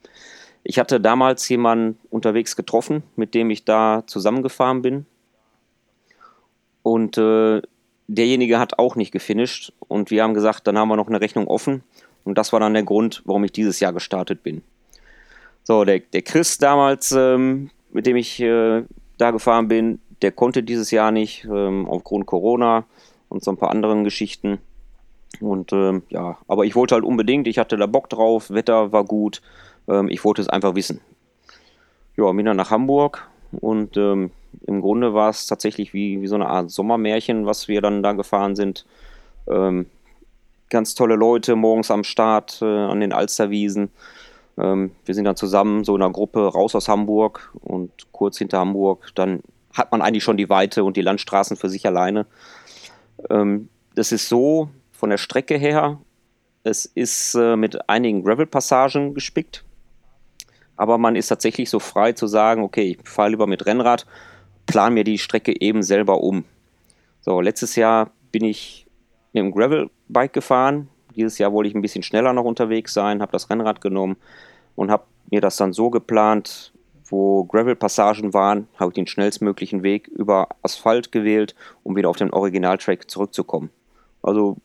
ich hatte damals jemanden unterwegs getroffen, mit dem ich da zusammengefahren bin. Und äh, derjenige hat auch nicht gefinisht und wir haben gesagt, dann haben wir noch eine Rechnung offen und das war dann der Grund, warum ich dieses Jahr gestartet bin. So, der, der Chris damals, ähm, mit dem ich äh, da gefahren bin, der konnte dieses Jahr nicht ähm, aufgrund Corona und so ein paar anderen Geschichten. Und ähm, ja, aber ich wollte halt unbedingt, ich hatte da Bock drauf, Wetter war gut, ähm, ich wollte es einfach wissen. Ja, bin dann nach Hamburg und ähm, im Grunde war es tatsächlich wie, wie so eine Art Sommermärchen, was wir dann da gefahren sind. Ähm, ganz tolle Leute morgens am Start äh, an den Alsterwiesen. Ähm, wir sind dann zusammen so in einer Gruppe raus aus Hamburg und kurz hinter Hamburg, dann hat man eigentlich schon die Weite und die Landstraßen für sich alleine. Ähm, das ist so von der Strecke her, es ist äh, mit einigen Gravel-Passagen gespickt, aber man ist tatsächlich so frei zu sagen, okay, ich fahre lieber mit Rennrad, plan mir die Strecke eben selber um. So, letztes Jahr bin ich mit dem Gravel-Bike gefahren. Dieses Jahr wollte ich ein bisschen schneller noch unterwegs sein, habe das Rennrad genommen und habe mir das dann so geplant, wo Gravel-Passagen waren, habe ich den schnellstmöglichen Weg über Asphalt gewählt, um wieder auf den Originaltrack zurückzukommen. Also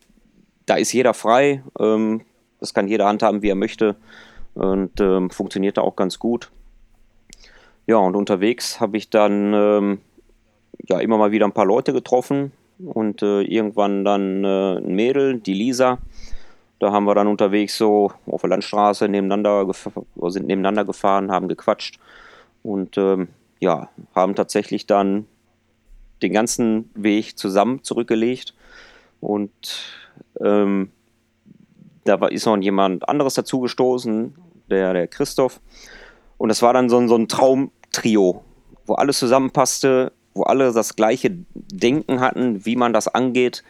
da ist jeder frei, ähm, das kann jeder handhaben, wie er möchte und ähm, funktioniert da auch ganz gut. Ja, und unterwegs habe ich dann ähm, ja immer mal wieder ein paar Leute getroffen und äh, irgendwann dann äh, ein Mädel, die Lisa. Da haben wir dann unterwegs so auf der Landstraße nebeneinander sind nebeneinander gefahren, haben gequatscht und ähm, ja, haben tatsächlich dann den ganzen Weg zusammen zurückgelegt und ähm, da war, ist noch jemand anderes dazugestoßen, der, der Christoph. Und das war dann so ein, so ein Traumtrio, wo alles zusammenpasste, wo alle das gleiche Denken hatten, wie man das angeht,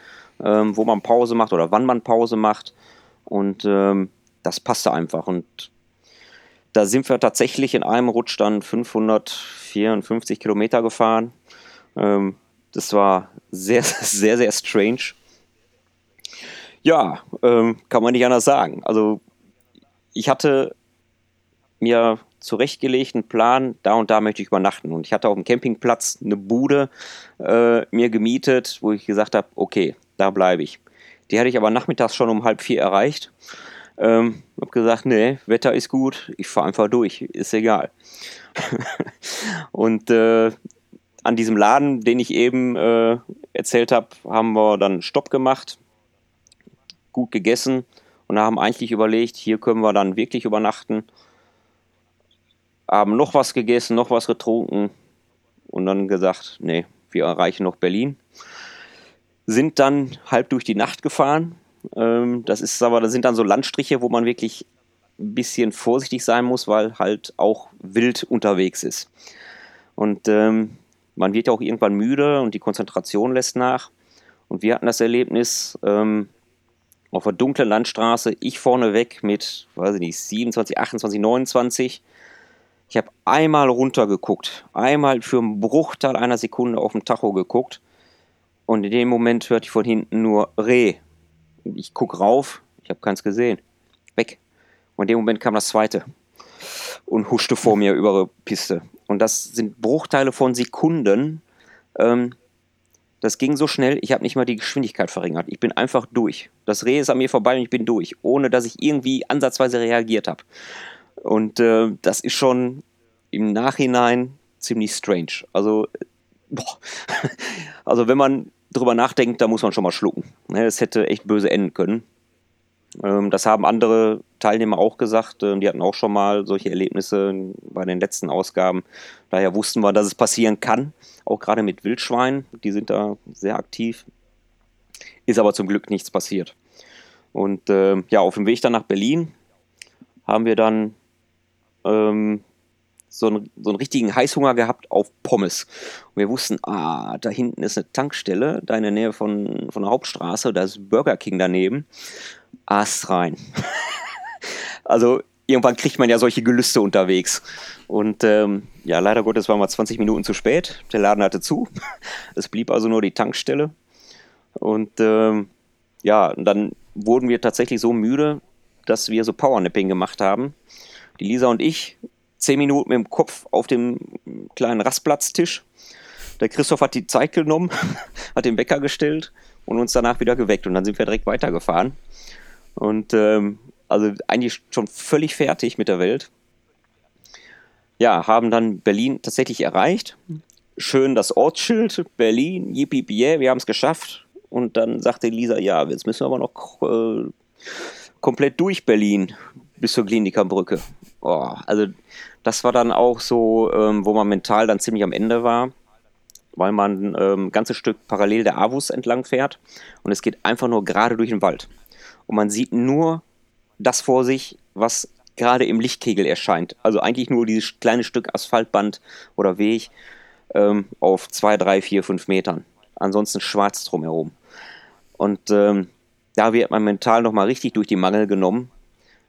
ähm, wo man Pause macht oder wann man Pause macht. Und ähm, das passte einfach. Und da sind wir tatsächlich in einem Rutsch dann 554 Kilometer gefahren. Ähm, das war sehr, [LAUGHS] sehr, sehr strange. Ja, ähm, kann man nicht anders sagen. Also ich hatte mir zurechtgelegt einen Plan, da und da möchte ich übernachten. Und ich hatte auf dem Campingplatz eine Bude äh, mir gemietet, wo ich gesagt habe, okay, da bleibe ich. Die hatte ich aber nachmittags schon um halb vier erreicht. Ähm, hab gesagt, nee, Wetter ist gut, ich fahre einfach durch, ist egal. [LAUGHS] und äh, an diesem Laden, den ich eben äh, erzählt habe, haben wir dann Stopp gemacht, gut gegessen und haben eigentlich überlegt, hier können wir dann wirklich übernachten. Haben noch was gegessen, noch was getrunken und dann gesagt, nee, wir erreichen noch Berlin. Sind dann halb durch die Nacht gefahren. Ähm, das ist aber, das sind dann so Landstriche, wo man wirklich ein bisschen vorsichtig sein muss, weil halt auch wild unterwegs ist. Und ähm, man wird ja auch irgendwann müde und die Konzentration lässt nach. Und wir hatten das Erlebnis, ähm, auf der dunklen Landstraße, ich vorne weg mit, weiß ich nicht, 27, 28, 29. Ich habe einmal runtergeguckt, einmal für einen Bruchteil einer Sekunde auf dem Tacho geguckt und in dem Moment hörte ich von hinten nur Reh. Ich gucke rauf, ich habe keins gesehen. Weg. Und in dem Moment kam das zweite und huschte vor mir über die Piste. Und das sind Bruchteile von Sekunden, ähm, das ging so schnell, ich habe nicht mal die Geschwindigkeit verringert. Ich bin einfach durch. Das Reh ist an mir vorbei und ich bin durch, ohne dass ich irgendwie ansatzweise reagiert habe. Und äh, das ist schon im Nachhinein ziemlich strange. Also, boah. [LAUGHS] also wenn man drüber nachdenkt, da muss man schon mal schlucken. Ne, es hätte echt böse enden können. Ähm, das haben andere Teilnehmer auch gesagt. Ähm, die hatten auch schon mal solche Erlebnisse bei den letzten Ausgaben. Daher wussten wir, dass es passieren kann. Auch gerade mit Wildschweinen. Die sind da sehr aktiv. Ist aber zum Glück nichts passiert. Und äh, ja, auf dem Weg dann nach Berlin haben wir dann ähm, so, einen, so einen richtigen Heißhunger gehabt auf Pommes. Und wir wussten, ah, da hinten ist eine Tankstelle, da in der Nähe von, von der Hauptstraße, da ist Burger King daneben. Ast rein. [LAUGHS] also irgendwann kriegt man ja solche Gelüste unterwegs. Und ähm, ja, leider Gottes waren wir 20 Minuten zu spät. Der Laden hatte zu. [LAUGHS] Es blieb also nur die Tankstelle. Und ähm, ja, dann wurden wir tatsächlich so müde, dass wir so Powernapping gemacht haben. Die Lisa und ich, zehn Minuten mit dem Kopf auf dem kleinen Rastplatztisch. Der Christoph hat die Zeit genommen, [LAUGHS] hat den Wecker gestellt und uns danach wieder geweckt. Und dann sind wir direkt weitergefahren. Und ähm, also eigentlich schon völlig fertig mit der Welt. Ja, haben dann Berlin tatsächlich erreicht. Schön das Ortsschild, Berlin, yippie, wir haben es geschafft. Und dann sagte Lisa, ja, jetzt müssen wir aber noch äh, komplett durch Berlin bis zur Klinikerbrücke. Oh, also das war dann auch so, ähm, wo man mental dann ziemlich am Ende war, weil man ähm, ein ganzes Stück parallel der Avus entlang fährt und es geht einfach nur gerade durch den Wald. Und man sieht nur das vor sich, was gerade im Lichtkegel erscheint. Also eigentlich nur dieses kleine Stück Asphaltband oder Weg ähm, auf zwei, drei, vier, fünf Metern. Ansonsten schwarz drumherum. Und ähm, da wird man mental nochmal richtig durch die Mangel genommen.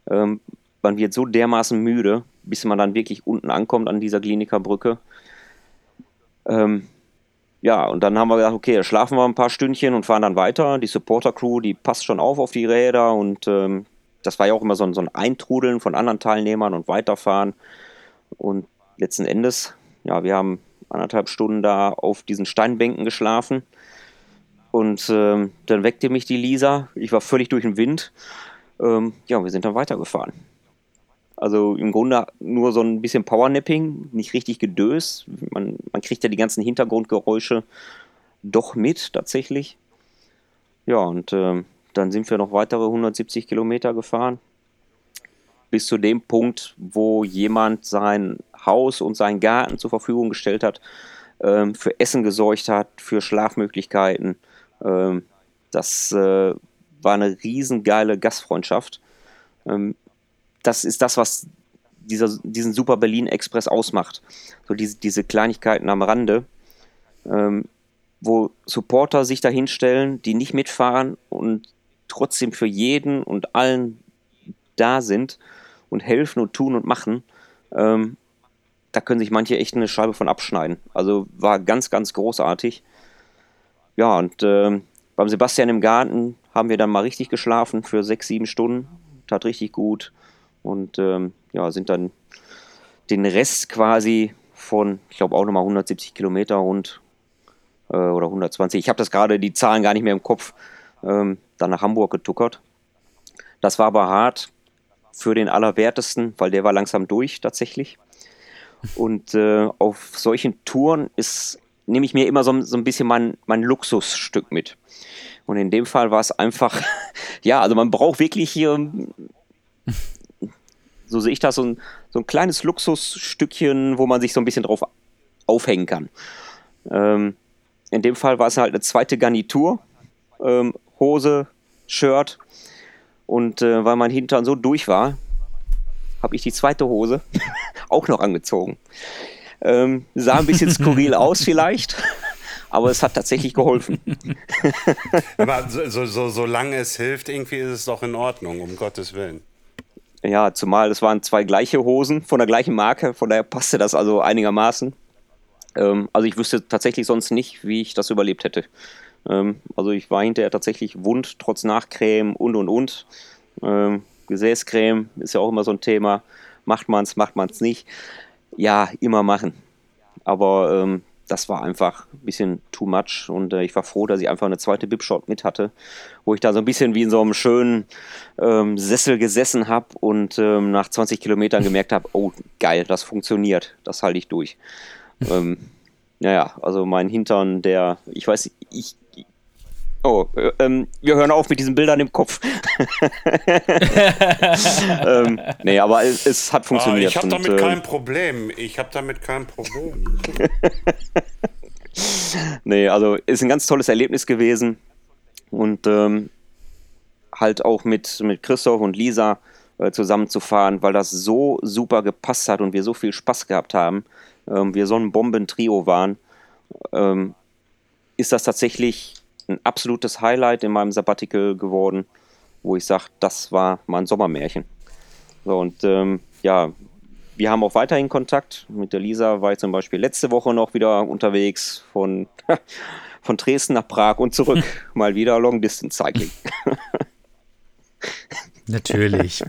Ähm, man wird so dermaßen müde, bis man dann wirklich unten ankommt an dieser Klinikerbrücke. Ähm, ja, und dann haben wir gesagt, okay, schlafen wir ein paar Stündchen und fahren dann weiter. Die Supporter-Crew, die passt schon auf auf die Räder und ähm, das war ja auch immer so ein, so ein Eintrudeln von anderen Teilnehmern und weiterfahren. Und letzten Endes, ja, wir haben anderthalb Stunden da auf diesen Steinbänken geschlafen. Und ähm, dann weckte mich die Lisa. Ich war völlig durch den Wind. Ähm, ja, wir sind dann weitergefahren. Also im Grunde nur so ein bisschen Powernapping, nicht richtig gedös. Man, man kriegt ja die ganzen Hintergrundgeräusche doch mit, tatsächlich. Ja, und ähm, dann sind wir noch weitere 170 Kilometer gefahren. Bis zu dem Punkt, wo jemand sein Haus und seinen Garten zur Verfügung gestellt hat, ähm, für Essen gesorgt hat, für Schlafmöglichkeiten. Ähm, das äh, war eine riesengeile Gastfreundschaft. Ähm, das ist das, was dieser, diesen Super Berlin Express ausmacht. So diese, diese Kleinigkeiten am Rande, ähm, wo Supporter sich dahinstellen, die nicht mitfahren und trotzdem für jeden und allen da sind und helfen und tun und machen, ähm, da können sich manche echt eine Scheibe von abschneiden. Also war ganz, ganz großartig. Ja, und ähm, beim Sebastian im Garten haben wir dann mal richtig geschlafen für sechs, sieben Stunden. Tat richtig gut. Und ähm, ja, sind dann den Rest quasi von, ich glaube auch nochmal 170 Kilometer rund äh, oder 120. Ich habe das gerade die Zahlen gar nicht mehr im Kopf ähm, dann nach Hamburg getuckert. Das war aber hart für den Allerwertesten, weil der war langsam durch tatsächlich. Und äh, auf solchen Touren ist, nehme ich mir immer so, so ein bisschen mein, mein Luxusstück mit. Und in dem Fall war es einfach, [LAUGHS] ja, also man braucht wirklich hier, so sehe ich das, so ein, so ein kleines Luxusstückchen, wo man sich so ein bisschen drauf aufhängen kann. Ähm, in dem Fall war es halt eine zweite Garnitur, ähm, Hose, Shirt. Und äh, weil mein Hintern so durch war, habe ich die zweite Hose [LAUGHS] auch noch angezogen. Ähm, sah ein bisschen [LAUGHS] skurril aus vielleicht, aber es hat tatsächlich geholfen. [LAUGHS] aber so, so, so, solange es hilft, irgendwie ist es doch in Ordnung, um Gottes Willen. Ja, zumal es waren zwei gleiche Hosen von der gleichen Marke, von daher passte das also einigermaßen. Ähm, also ich wüsste tatsächlich sonst nicht, wie ich das überlebt hätte. Ähm, also ich war hinterher tatsächlich wund, trotz Nachcreme und und und. Ähm, Gesäßcreme ist ja auch immer so ein Thema. Macht man es, macht man es nicht. Ja, immer machen. Aber ähm, das war einfach ein bisschen too much und äh, ich war froh, dass ich einfach eine zweite Bipshot mit hatte, wo ich da so ein bisschen wie in so einem schönen ähm, Sessel gesessen habe und ähm, nach 20 Kilometern gemerkt habe, oh geil, das funktioniert, das halte ich durch. [LAUGHS] ähm, naja, also mein Hintern, der, ich weiß, ich, Oh, äh, ähm, wir hören auf mit diesen Bildern im Kopf. [LAUGHS] ähm, nee, aber es, es hat funktioniert. ich habe damit und, äh, kein Problem. Ich habe damit kein Problem. [LAUGHS] nee, also ist ein ganz tolles Erlebnis gewesen. Und ähm, halt auch mit, mit Christoph und Lisa äh, zusammenzufahren, weil das so super gepasst hat und wir so viel Spaß gehabt haben. Ähm, wir so ein Bombentrio waren. Ähm, ist das tatsächlich ein absolutes Highlight in meinem Sabbatical geworden, wo ich sage, das war mein Sommermärchen. So, und ähm, ja, wir haben auch weiterhin Kontakt. Mit der Lisa war ich zum Beispiel letzte Woche noch wieder unterwegs von, [LAUGHS] von Dresden nach Prag und zurück. [LAUGHS] Mal wieder Long Distance Cycling. [LAUGHS] Natürlich.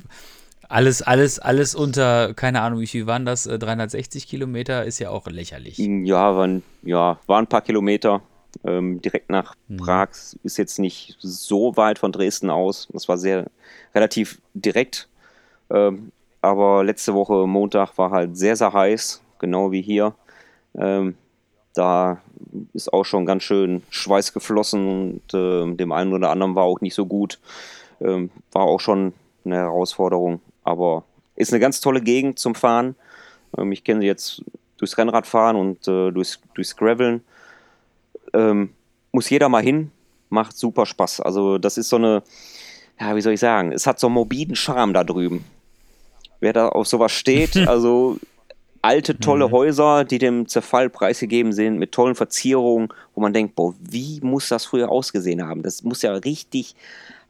Alles, alles, alles unter, keine Ahnung, wie viel waren das? 360 äh, Kilometer ist ja auch lächerlich. Ja, waren, ja, waren ein paar Kilometer Ähm, direkt nach Prag ist jetzt nicht so weit von Dresden aus. Das war sehr relativ direkt. Ähm, aber letzte Woche Montag war halt sehr, sehr heiß, genau wie hier. Ähm, da ist auch schon ganz schön Schweiß geflossen und äh, dem einen oder anderen war auch nicht so gut. Ähm, war auch schon eine Herausforderung, aber ist eine ganz tolle Gegend zum Fahren. Ähm, ich kenne sie jetzt durchs Rennradfahren und äh, durchs, durchs Graveln. Ähm, muss jeder mal hin, macht super Spaß. Also das ist so eine, ja, wie soll ich sagen, es hat so einen morbiden Charme da drüben. Wer da auf sowas steht, [LAUGHS] also alte, tolle Häuser, die dem Zerfall preisgegeben sind, mit tollen Verzierungen, wo man denkt, boah, wie muss das früher ausgesehen haben? Das muss ja richtig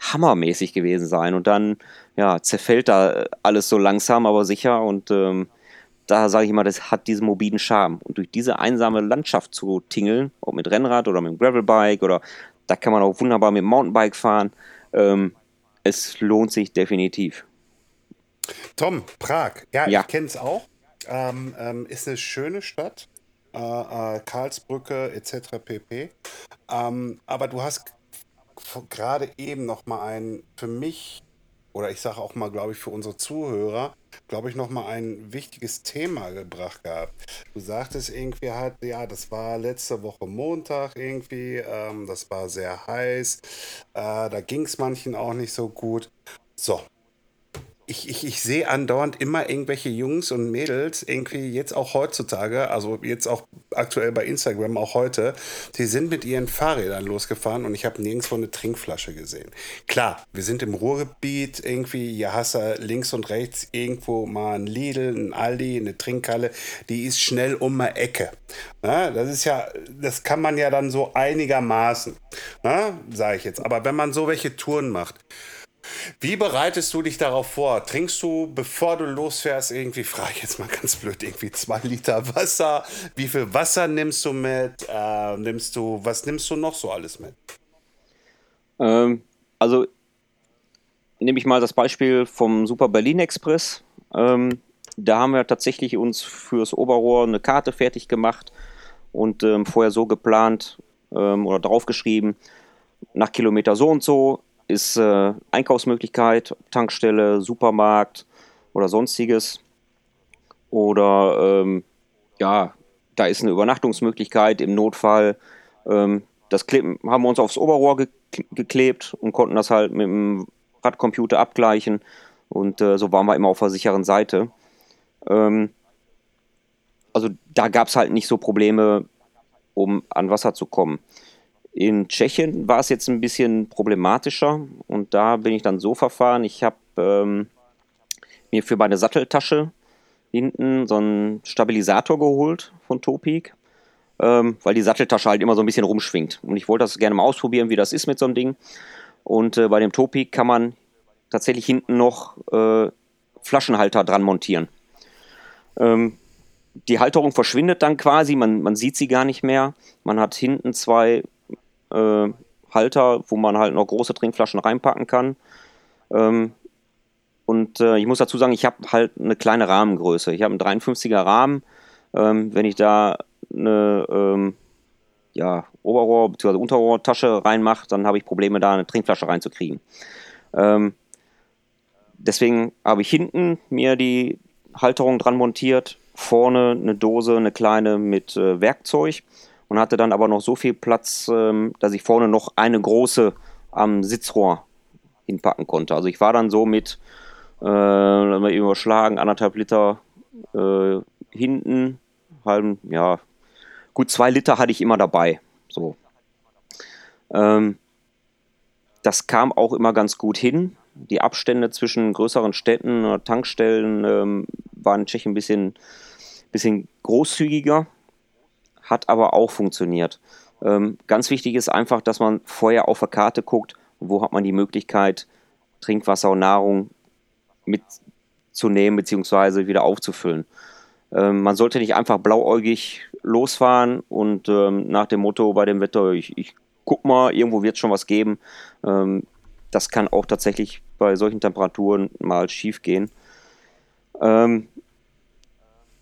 hammermäßig gewesen sein. Und dann, ja, zerfällt da alles so langsam, aber sicher. Und ähm, da sage ich immer, das hat diesen mobilen Charme. Und durch diese einsame Landschaft zu tingeln, ob mit Rennrad oder mit dem Gravelbike oder da kann man auch wunderbar mit dem Mountainbike fahren. Ähm, es lohnt sich definitiv. Tom, Prag. Ja, Ja. ich kenne es auch. Ähm, ähm, ist eine schöne Stadt. Äh, äh, Karlsbrücke etc. pp. Ähm, aber du hast gerade eben noch mal ein für mich oder ich sage auch mal, glaube ich, für unsere Zuhörer, glaube ich, noch mal ein wichtiges Thema gebracht gehabt. Du sagtest irgendwie halt, ja, das war letzte Woche Montag irgendwie, ähm, das war sehr heiß, äh, da ging es manchen auch nicht so gut. So, ich, ich, ich sehe andauernd immer irgendwelche Jungs und Mädels, irgendwie jetzt auch heutzutage, also jetzt auch aktuell bei Instagram, auch heute, die sind mit ihren Fahrrädern losgefahren und ich habe nirgendwo eine Trinkflasche gesehen. Klar, wir sind im Ruhrgebiet, irgendwie, hier hast du links und rechts irgendwo mal ein Lidl, ein Aldi, eine Trinkhalle, die ist schnell um eine Ecke. Na, das ist ja, das kann man ja dann so einigermaßen, sage ich jetzt. Aber wenn man so welche Touren macht, wie bereitest du dich darauf vor? Trinkst du, bevor du losfährst, irgendwie, frage ich jetzt mal ganz blöd, irgendwie zwei Liter Wasser? Wie viel Wasser nimmst du mit? Äh, nimmst du, was nimmst du noch so alles mit? Ähm, also nehme ich mal das Beispiel vom Super Berlin Express. Ähm, da haben wir tatsächlich uns fürs Oberrohr eine Karte fertig gemacht und ähm, vorher so geplant ähm, oder draufgeschrieben, nach Kilometer so und so ist äh, Einkaufsmöglichkeit, Tankstelle, Supermarkt oder sonstiges. Oder ähm, ja, da ist eine Übernachtungsmöglichkeit im Notfall. Ähm, das kleben, haben wir uns aufs Oberrohr ge geklebt und konnten das halt mit dem Radcomputer abgleichen. Und äh, so waren wir immer auf der sicheren Seite. Ähm, also da gab es halt nicht so Probleme, um an Wasser zu kommen. In Tschechien war es jetzt ein bisschen problematischer und da bin ich dann so verfahren. Ich habe ähm, mir für meine Satteltasche hinten so einen Stabilisator geholt von Topik, ähm, weil die Satteltasche halt immer so ein bisschen rumschwingt. Und ich wollte das gerne mal ausprobieren, wie das ist mit so einem Ding. Und äh, bei dem Topik kann man tatsächlich hinten noch äh, Flaschenhalter dran montieren. Ähm, die Halterung verschwindet dann quasi, man, man sieht sie gar nicht mehr. Man hat hinten zwei äh, Halter, wo man halt noch große Trinkflaschen reinpacken kann. Ähm, und äh, ich muss dazu sagen, ich habe halt eine kleine Rahmengröße. Ich habe einen 53er Rahmen. Ähm, wenn ich da eine ähm, ja, Oberrohr- bzw. Unterrohrtasche reinmache, dann habe ich Probleme, da eine Trinkflasche reinzukriegen. Ähm, deswegen habe ich hinten mir die Halterung dran montiert, vorne eine Dose, eine kleine mit äh, Werkzeug und hatte dann aber noch so viel Platz, ähm, dass ich vorne noch eine große am Sitzrohr hinpacken konnte. Also ich war dann so mit äh, überschlagen, anderthalb Liter äh, hinten, halben, ja, gut zwei Liter hatte ich immer dabei. So. Ähm, das kam auch immer ganz gut hin. Die Abstände zwischen größeren Städten oder Tankstellen ähm, waren in Tschechien ein bisschen, bisschen großzügiger, hat aber auch funktioniert. Ähm, ganz wichtig ist einfach, dass man vorher auf der Karte guckt, wo hat man die Möglichkeit, Trinkwasser und Nahrung mitzunehmen bzw. wieder aufzufüllen. Ähm, man sollte nicht einfach blauäugig losfahren und ähm, nach dem Motto bei dem Wetter, ich, ich guck mal, irgendwo wird es schon was geben. Ähm, das kann auch tatsächlich bei solchen Temperaturen mal schief gehen. Ähm,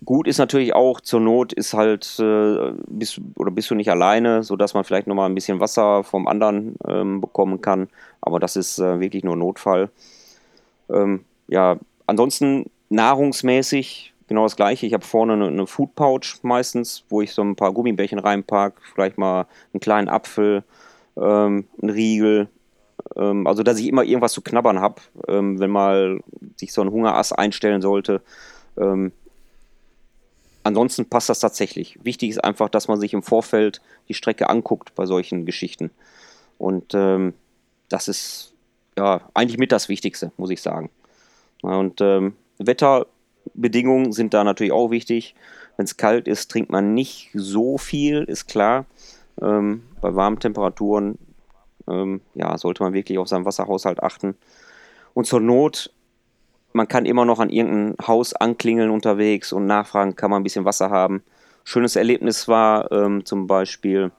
Gut ist natürlich auch, zur Not ist halt, äh, bist, oder bist du nicht alleine, sodass man vielleicht nochmal ein bisschen Wasser vom anderen ähm, bekommen kann. Aber das ist äh, wirklich nur Notfall. Ähm, ja, ansonsten nahrungsmäßig genau das gleiche. Ich habe vorne eine, eine Food Pouch meistens, wo ich so ein paar Gummibärchen reinpacke, vielleicht mal einen kleinen Apfel, ähm, einen Riegel. Ähm, also, dass ich immer irgendwas zu knabbern habe, ähm, wenn mal sich so ein Hungerass einstellen sollte. Ähm, ansonsten passt das tatsächlich. Wichtig ist einfach, dass man sich im Vorfeld die Strecke anguckt bei solchen Geschichten. Und ähm, das ist ja eigentlich mit das Wichtigste, muss ich sagen. Und ähm, Wetterbedingungen sind da natürlich auch wichtig. Wenn es kalt ist, trinkt man nicht so viel, ist klar. Ähm, bei warmen Temperaturen ähm, ja, sollte man wirklich auf seinen Wasserhaushalt achten. Und zur Not man kann immer noch an irgendein Haus anklingeln unterwegs und nachfragen, kann man ein bisschen Wasser haben. Schönes Erlebnis war ähm, zum Beispiel,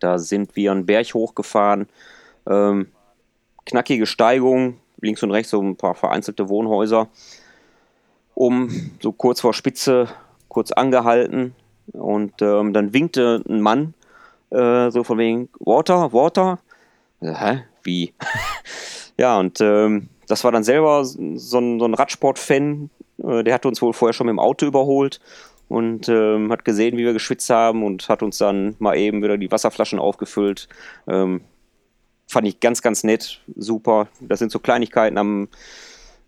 da sind wir einen Berg hochgefahren, ähm, knackige Steigung, links und rechts so ein paar vereinzelte Wohnhäuser, um so kurz vor Spitze kurz angehalten und ähm, dann winkte ein Mann äh, so von wegen Water, Water. Hä? Wie? [LAUGHS] ja, und ähm, das war dann selber so ein, so ein Radsport-Fan, äh, der hatte uns wohl vorher schon mit dem Auto überholt und ähm, hat gesehen, wie wir geschwitzt haben und hat uns dann mal eben wieder die Wasserflaschen aufgefüllt. Ähm, fand ich ganz, ganz nett, super. Das sind so Kleinigkeiten am,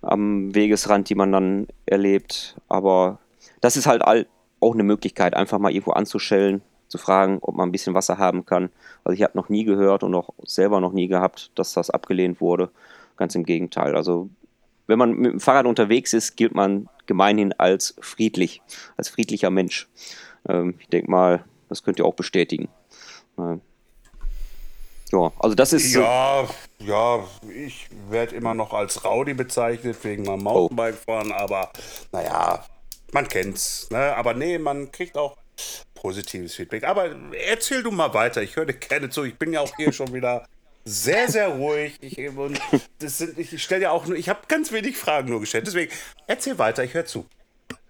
am Wegesrand, die man dann erlebt. Aber das ist halt all, auch eine Möglichkeit, einfach mal irgendwo anzuschellen, zu fragen, ob man ein bisschen Wasser haben kann. Also ich habe noch nie gehört und auch selber noch nie gehabt, dass das abgelehnt wurde. Ganz im Gegenteil. Also wenn man mit dem Fahrrad unterwegs ist, gilt man gemeinhin als friedlich, als friedlicher Mensch. Ähm, ich denke mal, das könnt ihr auch bestätigen. Ähm, ja, also das ist. Ja, ja, ich werde immer noch als Rowdy bezeichnet wegen meinem Mountainbike-Fahren, aber naja, man kennt's. Ne? Aber nee, man kriegt auch positives Feedback. Aber erzähl du mal weiter, ich höre dir gerne zu. Ich bin ja auch hier [LAUGHS] schon wieder sehr, sehr ruhig. Ich, ich stelle ja auch nur, ich habe ganz wenig Fragen nur gestellt. Deswegen erzähl weiter, ich höre zu.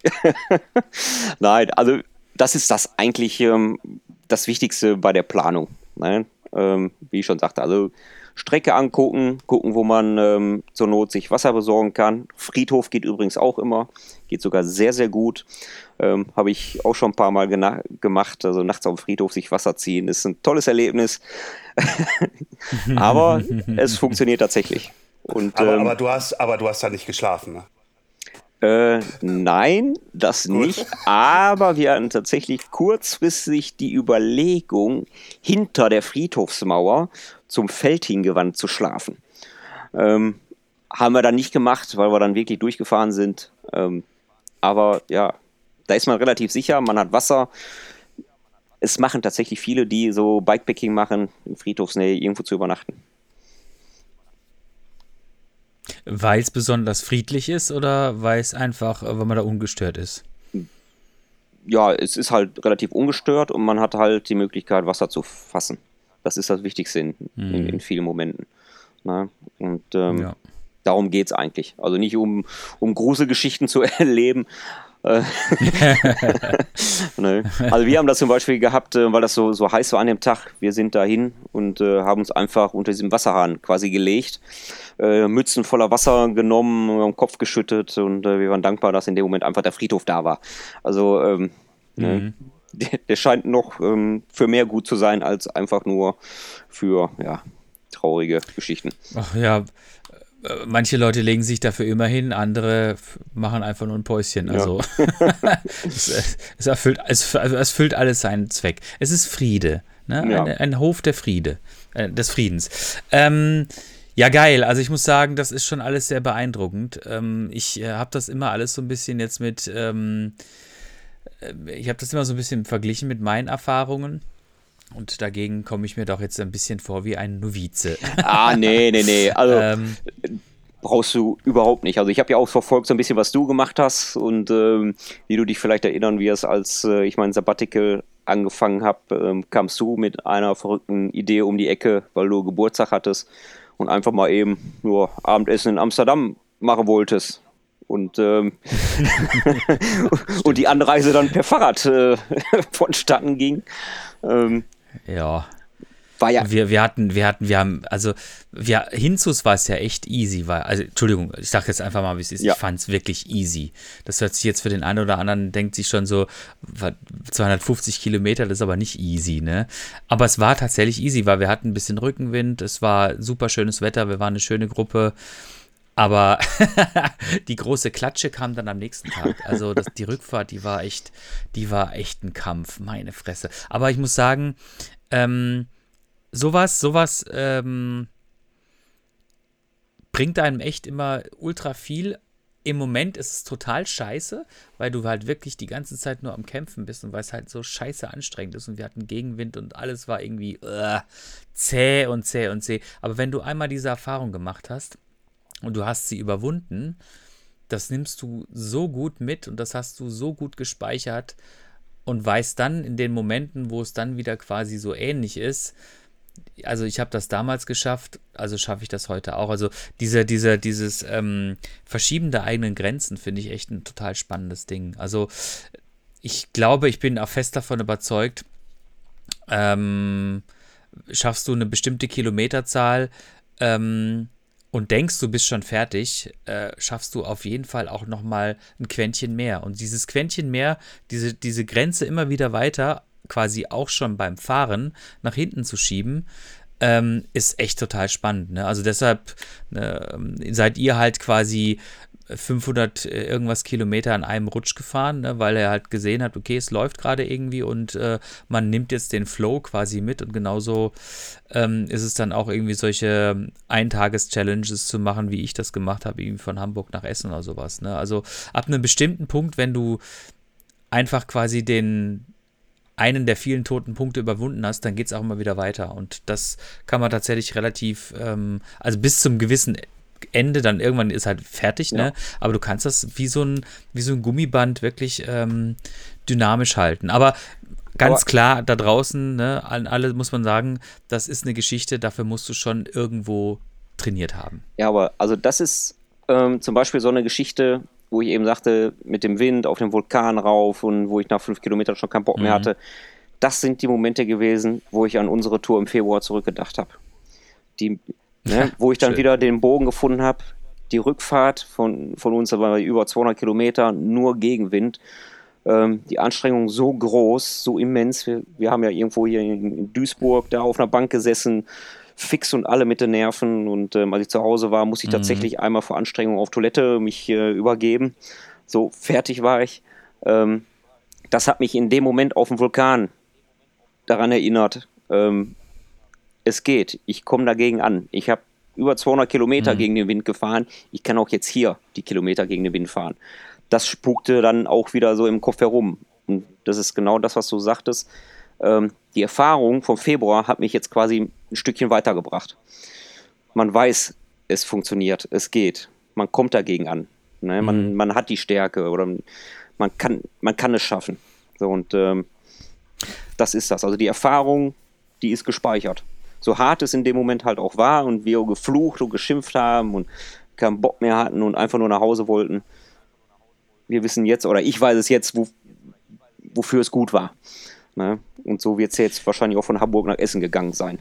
[LAUGHS] Nein, also das ist das eigentlich ähm, das Wichtigste bei der Planung. Ne? Ähm, wie ich schon sagte, also Strecke angucken, gucken, wo man ähm, zur Not sich Wasser besorgen kann. Friedhof geht übrigens auch immer, geht sogar sehr, sehr gut. Ähm, Habe ich auch schon ein paar Mal gemacht. Also nachts auf dem Friedhof sich Wasser ziehen, ist ein tolles Erlebnis. [LAUGHS] aber es funktioniert tatsächlich. Und, aber, ähm, aber, du hast, aber du hast da nicht geschlafen, ne? Äh, nein, das nicht. Aber wir hatten tatsächlich kurzfristig die Überlegung, hinter der Friedhofsmauer zum Feld hingewandt zu schlafen. Ähm, haben wir dann nicht gemacht, weil wir dann wirklich durchgefahren sind. Ähm, aber ja, da ist man relativ sicher, man hat Wasser. Es machen tatsächlich viele, die so Bikepacking machen, in Friedhofsnähe irgendwo zu übernachten. Weil es besonders friedlich ist oder weil es einfach, weil man da ungestört ist? Ja, es ist halt relativ ungestört und man hat halt die Möglichkeit, Wasser zu fassen. Das ist das Wichtigste in, mhm. in, in vielen Momenten. Na? Und ähm, ja. darum geht es eigentlich. Also nicht um, um große Geschichten zu [LAUGHS] erleben, äh, [LAUGHS] ne? Also wir haben das zum Beispiel gehabt, äh, weil das so, so heiß war an dem Tag. Wir sind dahin und äh, haben uns einfach unter diesem Wasserhahn quasi gelegt, äh, Mützen voller Wasser genommen, am Kopf geschüttet und äh, wir waren dankbar, dass in dem Moment einfach der Friedhof da war. Also ähm, ne? mhm. ne? der, der, scheint noch ähm, für mehr gut zu sein als einfach nur für ja, traurige Geschichten. Ach ja, manche Leute legen sich dafür immer hin, andere machen einfach nur ein Päuschen. Also [LAUGHS] es, es, erfüllt, es, erfüllt alles seinen Zweck. Es ist Friede, ne? Ja. Ein, ein, Hof der Friede, äh, des Friedens. Ähm, ja, geil. Also ich muss sagen, das ist schon alles sehr beeindruckend. Ähm, ich äh, habe das immer alles so ein bisschen jetzt mit, ähm, äh, ich habe das immer so ein bisschen verglichen mit meinen Erfahrungen. Und dagegen komme ich mir doch jetzt ein bisschen vor wie ein Novize. [LAUGHS] Ah, nee, nee, nee. Also ähm, brauchst du überhaupt nicht. Also ich habe ja auch verfolgt so ein bisschen, was du gemacht hast und ähm, wie du dich vielleicht erinnern wirst, als äh, ich mein Sabbatical angefangen habe, ähm, kamst du mit einer verrückten Idee um die Ecke, weil du Geburtstag hattest und einfach mal eben nur Abendessen in Amsterdam machen wolltest. und, ähm, [LAUGHS] [LAUGHS] und die Anreise dann per Fahrrad äh, vonstatten ging. Ähm, ja. War ja. Wir, wir hatten, wir hatten, wir haben, also wir, Hinzus war es ja echt easy, weil, also Entschuldigung, ich sage jetzt einfach mal, wie es ist, Ja. ich fand es wirklich easy. Das hört sich jetzt für den einen oder anderen, denkt sich schon so, was, 250 Kilometer, das ist aber nicht easy, ne? Aber es war tatsächlich easy, weil wir hatten ein bisschen Rückenwind, es war super schönes Wetter, wir waren eine schöne Gruppe. Aber [LAUGHS] die große Klatsche kam dann am nächsten Tag. Also das, die Rückfahrt, die war echt, die war echt ein Kampf, meine Fresse. Aber ich muss sagen, ähm, sowas, sowas ähm, bringt einem echt immer ultra viel. Im Moment ist es total scheiße, weil du halt wirklich die ganze Zeit nur am Kämpfen bist und weil es halt so scheiße anstrengend ist und wir hatten Gegenwind und alles war irgendwie äh, zäh und zäh und zäh. Aber wenn du einmal diese Erfahrung gemacht hast und du hast sie überwunden, das nimmst du so gut mit und das hast du so gut gespeichert und weißt dann in den Momenten, wo es dann wieder quasi so ähnlich ist, also ich habe das damals geschafft, also schaffe ich das heute auch. Also diese, diese, dieses ähm, Verschieben der eigenen Grenzen finde ich echt ein total spannendes Ding. Also ich glaube, ich bin auch fest davon überzeugt, ähm, schaffst du eine bestimmte Kilometerzahl ähm, und denkst, du bist schon fertig, äh, schaffst du auf jeden Fall auch noch mal ein Quäntchen mehr. Und dieses Quäntchen mehr, diese, diese Grenze immer wieder weiter, quasi auch schon beim Fahren nach hinten zu schieben, ähm, ist echt total spannend. Ne? Also deshalb äh, seid ihr halt quasi 500 äh, irgendwas Kilometer an einem Rutsch gefahren, ne, weil er halt gesehen hat, okay, es läuft gerade irgendwie und äh, man nimmt jetzt den Flow quasi mit und genauso ähm, ist es dann auch irgendwie solche Eintages-Challenges zu machen, wie ich das gemacht habe, irgendwie von Hamburg nach Essen oder sowas. Ne? Also ab einem bestimmten Punkt, wenn du einfach quasi den einen der vielen toten Punkte überwunden hast, dann geht es auch immer wieder weiter. Und das kann man tatsächlich relativ, ähm, also bis zum gewissen Ende, dann irgendwann ist halt fertig, ne? Aber du kannst das wie so ein, wie so ein Gummiband wirklich ähm, dynamisch halten. Aber ganz Aber- klar, da draußen, ne, an alle muss man sagen, das ist eine Geschichte, dafür musst du schon irgendwo trainiert haben. Ja, aber also das ist ähm, zum Beispiel so eine Geschichte, wo ich eben sagte, mit dem Wind auf den Vulkan rauf und wo ich nach fünf Kilometern schon keinen Bock mehr hatte. Das sind die Momente gewesen, wo ich an unsere Tour im Februar zurückgedacht habe. Die, ne, wo ich dann wieder den Bogen gefunden habe. Die Rückfahrt von, von uns, da war über 200 Kilometer, nur Gegenwind. Ähm, die Anstrengung so groß, so immens. Wir, wir haben ja irgendwo hier in, in Duisburg da auf einer Bank gesessen, fix und alle mit den Nerven. Und ähm, als ich zu Hause war, musste ich tatsächlich einmal vor Anstrengung auf Toilette mich äh, übergeben. So fertig war ich. Ähm, das hat mich in dem Moment auf dem Vulkan daran erinnert, ähm, es geht. Ich komme dagegen an. Ich habe über 200 Kilometer gegen den Wind gefahren. Ich kann auch jetzt hier die Kilometer gegen den Wind fahren. Das spukte dann auch wieder so im Kopf herum. Und das ist genau das, was du sagtest. Ähm, die Erfahrung vom Februar hat mich jetzt quasi ein Stückchen weitergebracht. Man weiß, es funktioniert, es geht. Man kommt dagegen an. Ne? Man, man hat die Stärke oder man kann, man kann es schaffen. So, und ähm, das ist das. Also die Erfahrung, die ist gespeichert. So hart es in dem Moment halt auch war und wir geflucht und geschimpft haben und keinen Bock mehr hatten und einfach nur nach Hause wollten. Wir wissen jetzt, oder ich weiß es jetzt, wo, wofür es gut war. Ne? Und so wird es jetzt wahrscheinlich auch von Hamburg nach Essen gegangen sein.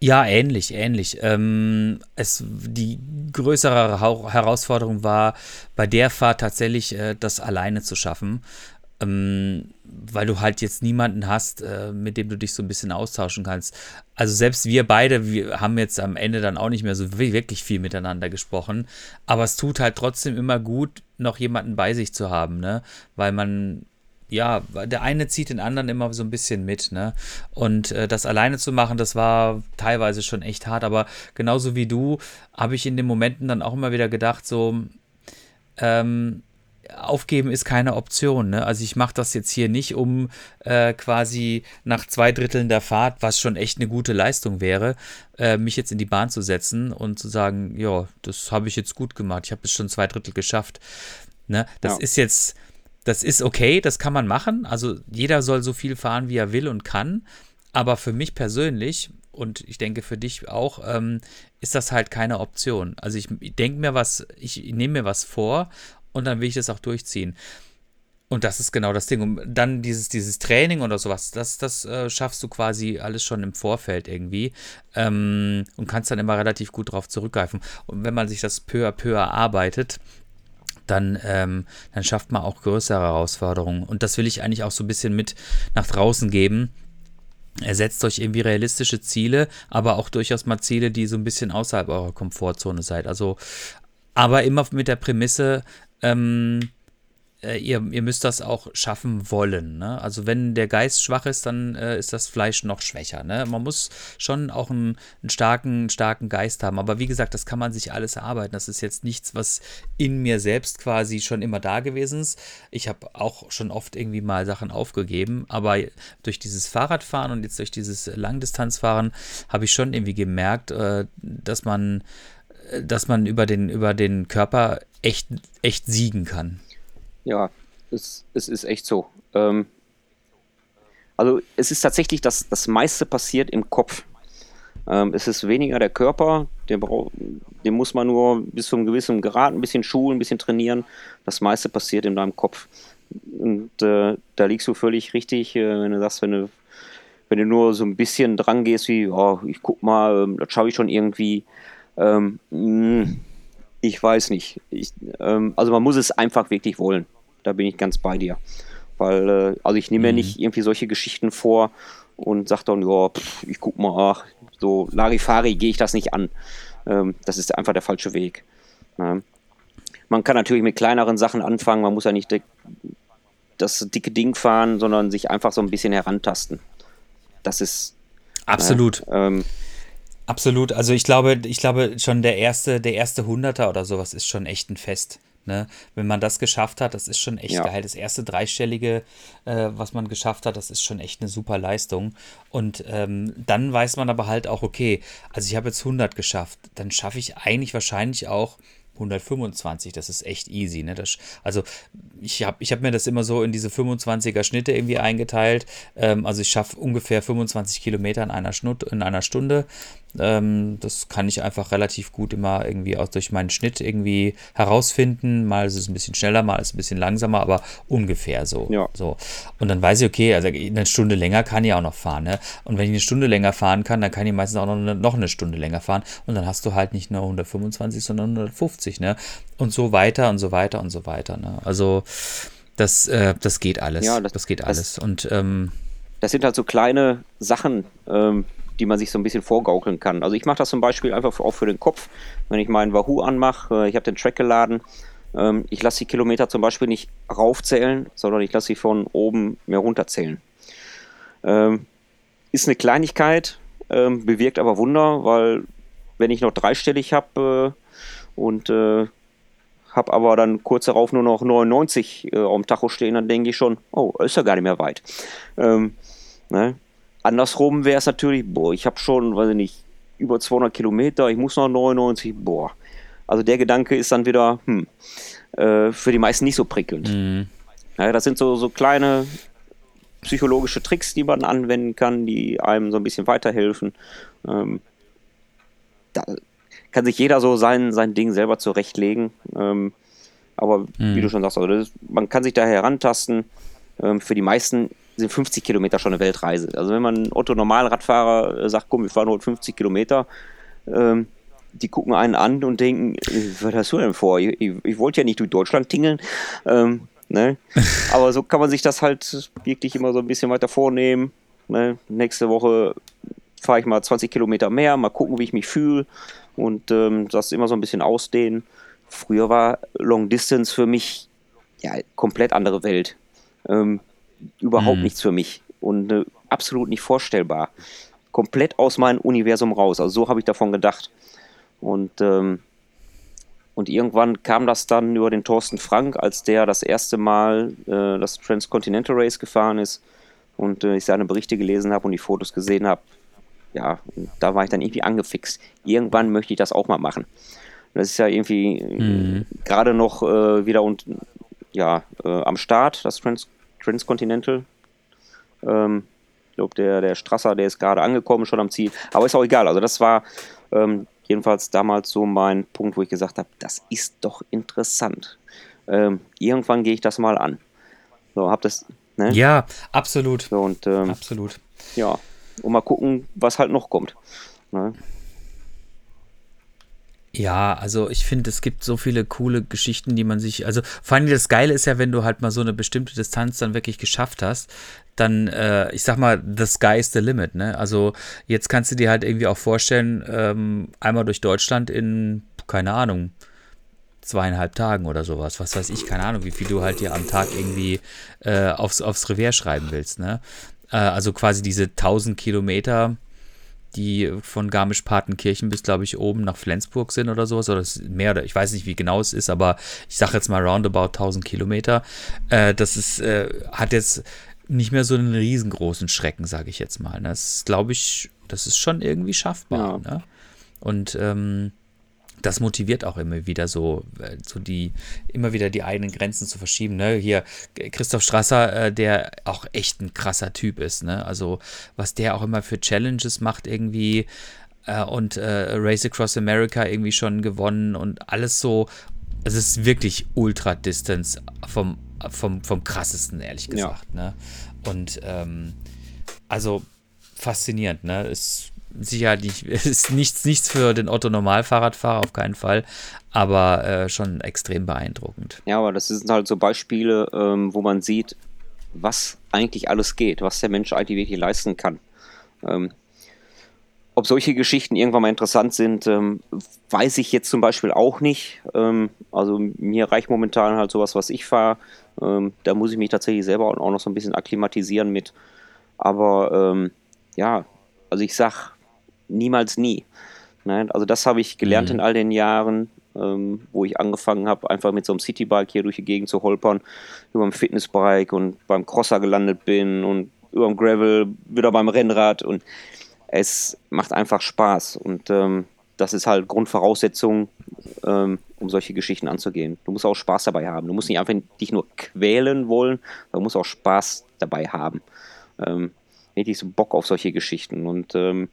Ja, ähnlich, ähnlich. Ähm, es, die größere Hau- Herausforderung war bei der Fahrt tatsächlich, äh, das alleine zu schaffen, ähm, weil du halt jetzt niemanden hast, äh, mit dem du dich so ein bisschen austauschen kannst. Also selbst wir beide, wir haben jetzt am Ende dann auch nicht mehr so wi- wirklich viel miteinander gesprochen, aber es tut halt trotzdem immer gut, noch jemanden bei sich zu haben, ne? Weil man ja, der eine zieht den anderen immer so ein bisschen mit, ne? Und äh, das alleine zu machen, das war teilweise schon echt hart, aber genauso wie du habe ich in den Momenten dann auch immer wieder gedacht, so, ähm, aufgeben ist keine Option. Ne? Also ich mache das jetzt hier nicht, um äh, quasi nach zwei Dritteln der Fahrt, was schon echt eine gute Leistung wäre, äh, mich jetzt in die Bahn zu setzen und zu sagen, ja, das habe ich jetzt gut gemacht, ich habe es schon zwei Drittel geschafft. Ne? Das Ja. ist jetzt, das ist okay, das kann man machen. Also jeder soll so viel fahren, wie er will und kann. Aber für mich persönlich und ich denke für dich auch, ähm, ist das halt keine Option. Also ich, ich denke mir was, ich, ich nehme mir was vor und dann will ich das auch durchziehen. Und das ist genau das Ding. Und dann dieses, dieses Training oder sowas, das, das äh, schaffst du quasi alles schon im Vorfeld irgendwie ähm, und kannst dann immer relativ gut drauf zurückgreifen. Und wenn man sich das peu à peu erarbeitet, dann, ähm, dann schafft man auch größere Herausforderungen. Und das will ich eigentlich auch so ein bisschen mit nach draußen geben. Ersetzt euch irgendwie realistische Ziele, aber auch durchaus mal Ziele, die so ein bisschen außerhalb eurer Komfortzone seid. Also, aber immer mit der Prämisse, ähm, äh, ihr, ihr müsst das auch schaffen wollen. Ne? Also wenn der Geist schwach ist, dann äh, ist das Fleisch noch schwächer. Ne? Man muss schon auch einen, einen, starken, starken Geist haben. Aber wie gesagt, das kann man sich alles erarbeiten. Das ist jetzt nichts, was in mir selbst quasi schon immer da gewesen ist. Ich habe auch schon oft irgendwie mal Sachen aufgegeben, aber durch dieses Fahrradfahren und jetzt durch dieses Langdistanzfahren habe ich schon irgendwie gemerkt, äh, dass man äh, dass man über den, über den Körper echt, echt siegen kann. Ja, es, es ist echt so. Ähm, also es ist tatsächlich, dass das meiste passiert im Kopf. Ähm, es ist weniger der Körper, braucht, den muss man nur bis zu einem gewissen Grad ein bisschen schulen, ein bisschen trainieren. Das meiste passiert in deinem Kopf. Und äh, da liegst du völlig richtig, äh, wenn du sagst, wenn du, wenn du nur so ein bisschen dran gehst, wie, oh, ich guck mal, ähm, das schaffe ich schon irgendwie. Ähm, mh, ich weiß nicht. Ich, ähm, also man muss es einfach wirklich wollen. Da bin ich ganz bei dir. Weil, äh, also ich nehme mhm. mir nicht irgendwie solche Geschichten vor und sage dann, ja, pff, ich guck mal, ach, so Larifari gehe ich das nicht an. Ähm, das ist einfach der falsche Weg. Ja. Man kann natürlich mit kleineren Sachen anfangen, man muss ja nicht das dicke Ding fahren, sondern sich einfach so ein bisschen herantasten. Das ist absolut. Äh, ähm, Absolut. Also ich glaube, ich glaube schon der erste, der erste Hunderter oder sowas ist schon echt ein Fest. Ne? Wenn man das geschafft hat, das ist schon echt ja. geil. Das erste dreistellige, äh, was man geschafft hat, das ist schon echt eine super Leistung. Und ähm, dann weiß man aber halt auch, okay, also ich habe jetzt 100 geschafft, dann schaffe ich eigentlich wahrscheinlich auch 125, das ist echt easy. Ne? Das, also ich habe ich hab mir das immer so in diese 25er Schnitte irgendwie eingeteilt. Ähm, also ich schaffe ungefähr 25 Kilometer in einer, Schnut, in einer Stunde. Ähm, das kann ich einfach relativ gut immer irgendwie auch durch meinen Schnitt irgendwie herausfinden. Mal ist es ein bisschen schneller, mal ist es ein bisschen langsamer, aber ungefähr so. Ja. so. Und dann weiß ich, okay, also eine Stunde länger kann ich auch noch fahren. Ne? Und wenn ich eine Stunde länger fahren kann, dann kann ich meistens auch noch eine, noch eine Stunde länger fahren. Und dann hast du halt nicht nur 125, sondern 150. Ne? Und so weiter und so weiter und so weiter. Ne? Also das, äh, das geht alles. Ja, das, das geht alles. Das, und ähm, das sind halt so kleine Sachen, ähm, die man sich so ein bisschen vorgaukeln kann. Also ich mache das zum Beispiel einfach auch für den Kopf, wenn ich meinen Wahoo anmache, äh, ich habe den Track geladen, ähm, ich lasse die Kilometer zum Beispiel nicht raufzählen, sondern ich lasse sie von oben mehr runterzählen. Ähm, ist eine Kleinigkeit, ähm, bewirkt aber Wunder, weil wenn ich noch dreistellig habe äh, und äh, habe aber dann kurz darauf nur noch 99 äh, dem Tacho stehen, dann denke ich schon, oh, ist ja gar nicht mehr weit. Ähm, ne? Andersrum wäre es natürlich, boah, ich habe schon, weiß ich nicht, über 200 Kilometer, ich muss noch 99, boah. Also der Gedanke ist dann wieder, hm, äh, für die meisten nicht so prickelnd. Mhm. Ja, das sind so, so kleine psychologische Tricks, die man anwenden kann, die einem so ein bisschen weiterhelfen. Ähm, da kann sich jeder so sein, sein Ding selber zurechtlegen. Ähm, aber mhm. wie du schon sagst, also ist, man kann sich da herantasten. Ähm, für die meisten sind 50 Kilometer schon eine Weltreise. Also wenn man ein Otto-Normalradfahrer äh, sagt, komm, wir fahren heute 50 Kilometer, ähm, die gucken einen an und denken, was hast du denn vor? Ich, ich, ich wollte ja nicht durch Deutschland tingeln. Ähm, ne? [LAUGHS] Aber so kann man sich das halt wirklich immer so ein bisschen weiter vornehmen. Ne? Nächste Woche fahre ich mal 20 Kilometer mehr, mal gucken, wie ich mich fühle und ähm, das immer so ein bisschen ausdehnen. Früher war Long Distance für mich ja komplett andere Welt. Ähm, überhaupt mhm. nichts für mich und äh, absolut nicht vorstellbar. Komplett aus meinem Universum raus. Also so habe ich davon gedacht. Und, ähm, und irgendwann kam das dann über den Thorsten Frank, als der das erste Mal äh, das Transcontinental Race gefahren ist und äh, ich seine Berichte gelesen habe und die Fotos gesehen habe. Ja, da war ich dann irgendwie angefixt. Irgendwann möchte ich das auch mal machen. Das ist ja irgendwie mhm. gerade noch äh, wieder und ja, äh, am Start, das Trans Transcontinental. Ähm, Ich glaube, der, der Strasser, der ist gerade angekommen, schon am Ziel. Aber ist auch egal. Also das war ähm, jedenfalls damals so mein Punkt, wo ich gesagt habe, das ist doch interessant. Ähm, irgendwann gehe ich das mal an. So, hab das. Ne? Ja, absolut. So, und ähm, Absolut. ja, und mal gucken, was halt noch kommt. Ne? Ja, also ich finde, es gibt so viele coole Geschichten, die man sich, also vor allem das Geile ist ja, wenn du halt mal so eine bestimmte Distanz dann wirklich geschafft hast, dann, äh, ich sag mal, the sky is the limit, ne? Also jetzt kannst du dir halt irgendwie auch vorstellen, ähm, einmal durch Deutschland in, keine Ahnung, zweieinhalb Tagen oder sowas, was weiß ich, keine Ahnung, wie viel du halt dir am Tag irgendwie äh, aufs, aufs Revier schreiben willst, ne? Äh, also quasi diese 1000 Kilometer, die von Garmisch-Partenkirchen bis, glaube ich, oben nach Flensburg sind oder sowas. Oder mehr oder ich weiß nicht, wie genau es ist, aber ich sage jetzt mal roundabout 1000 Kilometer. Äh, das ist, äh, hat jetzt nicht mehr so einen riesengroßen Schrecken, sage ich jetzt mal. Ne? Das glaube ich, das ist schon irgendwie schaffbar. Ja. Ne? Und ähm, das motiviert auch immer wieder so, äh, so die, immer wieder die eigenen Grenzen zu verschieben. Ne? Hier Christoph Strasser, äh, der auch echt ein krasser Typ ist. Ne? Also was der auch immer für Challenges macht irgendwie äh, und äh, Race Across America irgendwie schon gewonnen und alles so. Es ist wirklich Ultra Distance vom, vom, vom krassesten, ehrlich Ja. gesagt. Ne? Und ähm, also faszinierend, ne? Ist sicherlich [LAUGHS] ist nichts, nichts für den Otto Normalfahrradfahrer, auf keinen Fall, aber äh, schon extrem beeindruckend. Ja, aber das sind halt so Beispiele, ähm, wo man sieht, was eigentlich alles geht, was der Mensch eigentlich wirklich leisten kann. Ähm, ob solche Geschichten irgendwann mal interessant sind, ähm, weiß ich jetzt zum Beispiel auch nicht. Ähm, also mir reicht momentan halt sowas, was ich fahre. Ähm, da muss ich mich tatsächlich selber auch noch so ein bisschen akklimatisieren mit. Aber ähm, ja, also ich sag niemals nie. Ne? Also das habe ich gelernt Mhm. in all den Jahren, ähm, wo ich angefangen habe, einfach mit so einem Citybike hier durch die Gegend zu holpern, über dem Fitnessbike und beim Crosser gelandet bin und über dem Gravel, wieder beim Rennrad und es macht einfach Spaß und ähm, das ist halt Grundvoraussetzung, ähm, um solche Geschichten anzugehen. Du musst auch Spaß dabei haben. Du musst nicht einfach dich nur quälen wollen, sondern du musst auch Spaß dabei haben. Ähm, richtig so Bock auf solche Geschichten und ähm,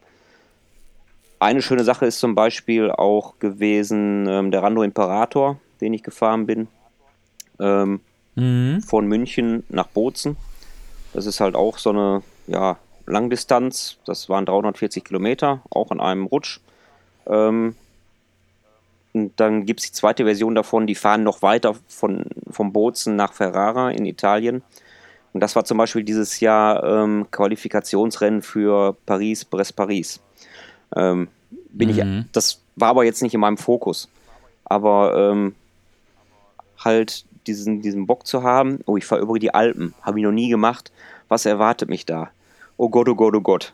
eine schöne Sache ist zum Beispiel auch gewesen ähm, der Rando Imperator, den ich gefahren bin, ähm, Mhm. von München nach Bozen. Das ist halt auch so eine ja, Langdistanz. Das waren 340 Kilometer, auch an einem Rutsch. Ähm, und dann gibt es die zweite Version davon, die fahren noch weiter von, von Bozen nach Ferrara in Italien. Und das war zum Beispiel dieses Jahr ähm, Qualifikationsrennen für Paris, Brest-Paris. Ähm, bin Mhm. ich, das war aber jetzt nicht in meinem Fokus. Aber ähm, halt diesen, diesen Bock zu haben, oh, ich fahre über die Alpen, habe ich noch nie gemacht. Was erwartet mich da? Oh Gott, oh Gott, oh Gott.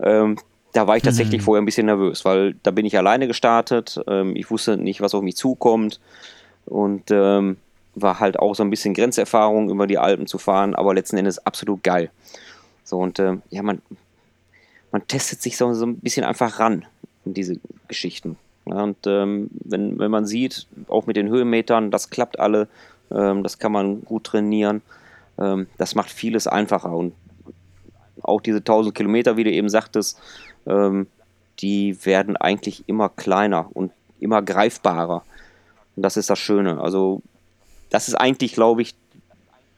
Ähm, da war ich tatsächlich vorher ein bisschen nervös, weil da bin ich alleine gestartet. Ähm, ich wusste nicht, was auf mich zukommt. Und ähm, war halt auch so ein bisschen Grenzerfahrung, über die Alpen zu fahren, aber letzten Endes absolut geil. So, und ähm, ja, man, man testet sich so, so ein bisschen einfach ran in diese Geschichten. Ja, und ähm, wenn, wenn man sieht, auch mit den Höhenmetern, das klappt alle, ähm, das kann man gut trainieren, ähm, das macht vieles einfacher. Und auch diese 1000 Kilometer, wie du eben sagtest, ähm, die werden eigentlich immer kleiner und immer greifbarer. Und das ist das Schöne. Also, das ist eigentlich, glaube ich,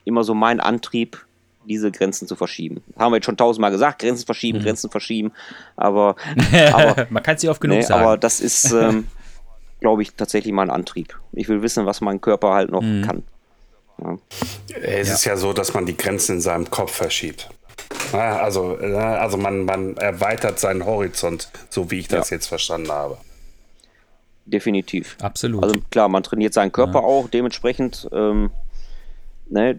immer so mein Antrieb, diese Grenzen zu verschieben. Haben wir jetzt schon tausendmal gesagt, Grenzen verschieben, Grenzen verschieben, aber, [LAUGHS] aber, Man kann es nicht oft genug nee, sagen. aber das ist, ähm, [LAUGHS] glaube ich, tatsächlich mein Antrieb. Ich will wissen, was mein Körper halt noch kann. Ja. Es ist ja so, dass man die Grenzen in seinem Kopf verschiebt. Ja, also, äh, also man, man erweitert seinen Horizont, so wie ich das Ja. jetzt verstanden habe. Definitiv. Absolut. Also klar, man trainiert seinen Körper auch dementsprechend. Ähm, ne,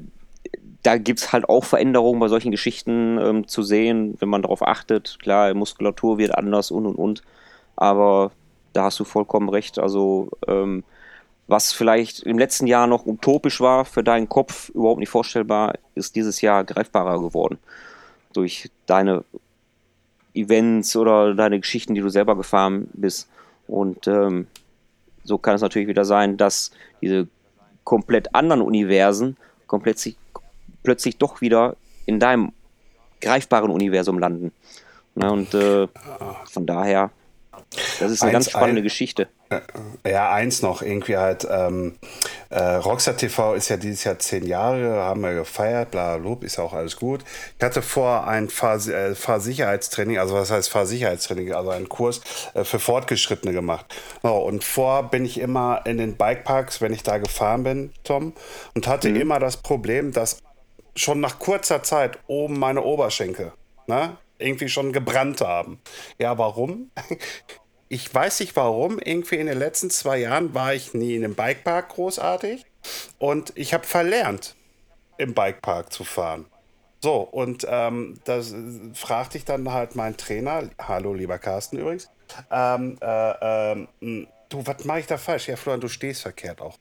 da gibt es halt auch Veränderungen bei solchen Geschichten ähm, zu sehen, wenn man darauf achtet. Klar, Muskulatur wird anders und und und. Aber da hast du vollkommen recht. Also, ähm, was vielleicht im letzten Jahr noch utopisch war für deinen Kopf, überhaupt nicht vorstellbar, ist dieses Jahr greifbarer geworden. Durch deine Events oder deine Geschichten, die du selber gefahren bist. Und ähm, so kann es natürlich wieder sein, dass diese komplett anderen Universen komplett sich, plötzlich doch wieder in deinem greifbaren Universum landen. Na, und äh, von daher, das ist eine Eins, ganz spannende ein- Geschichte. Ja, eins noch, irgendwie halt, ähm, äh, Rockstar TV ist ja dieses Jahr zehn Jahre, haben wir gefeiert, bla, bla, ist ja auch alles gut. Ich hatte vor ein Fahr äh, Fahrsicherheitstraining, also was heißt Fahrsicherheitstraining, also einen Kurs äh, für Fortgeschrittene gemacht. So, und vor bin ich immer in den Bikeparks, wenn ich da gefahren bin, Tom, und hatte immer das Problem, dass schon nach kurzer Zeit oben meine Oberschenkel ne, irgendwie schon gebrannt haben. Ja, warum? [LAUGHS] Ich weiß nicht warum. Irgendwie in den letzten zwei Jahren war ich nie in einem Bikepark großartig. Und ich habe verlernt, im Bikepark zu fahren. So, und ähm, das äh, fragte ich dann halt meinen Trainer, hallo lieber Carsten übrigens, ähm, äh, ähm, mh, du, was mache ich da falsch? Ja, Florian, du stehst verkehrt auch.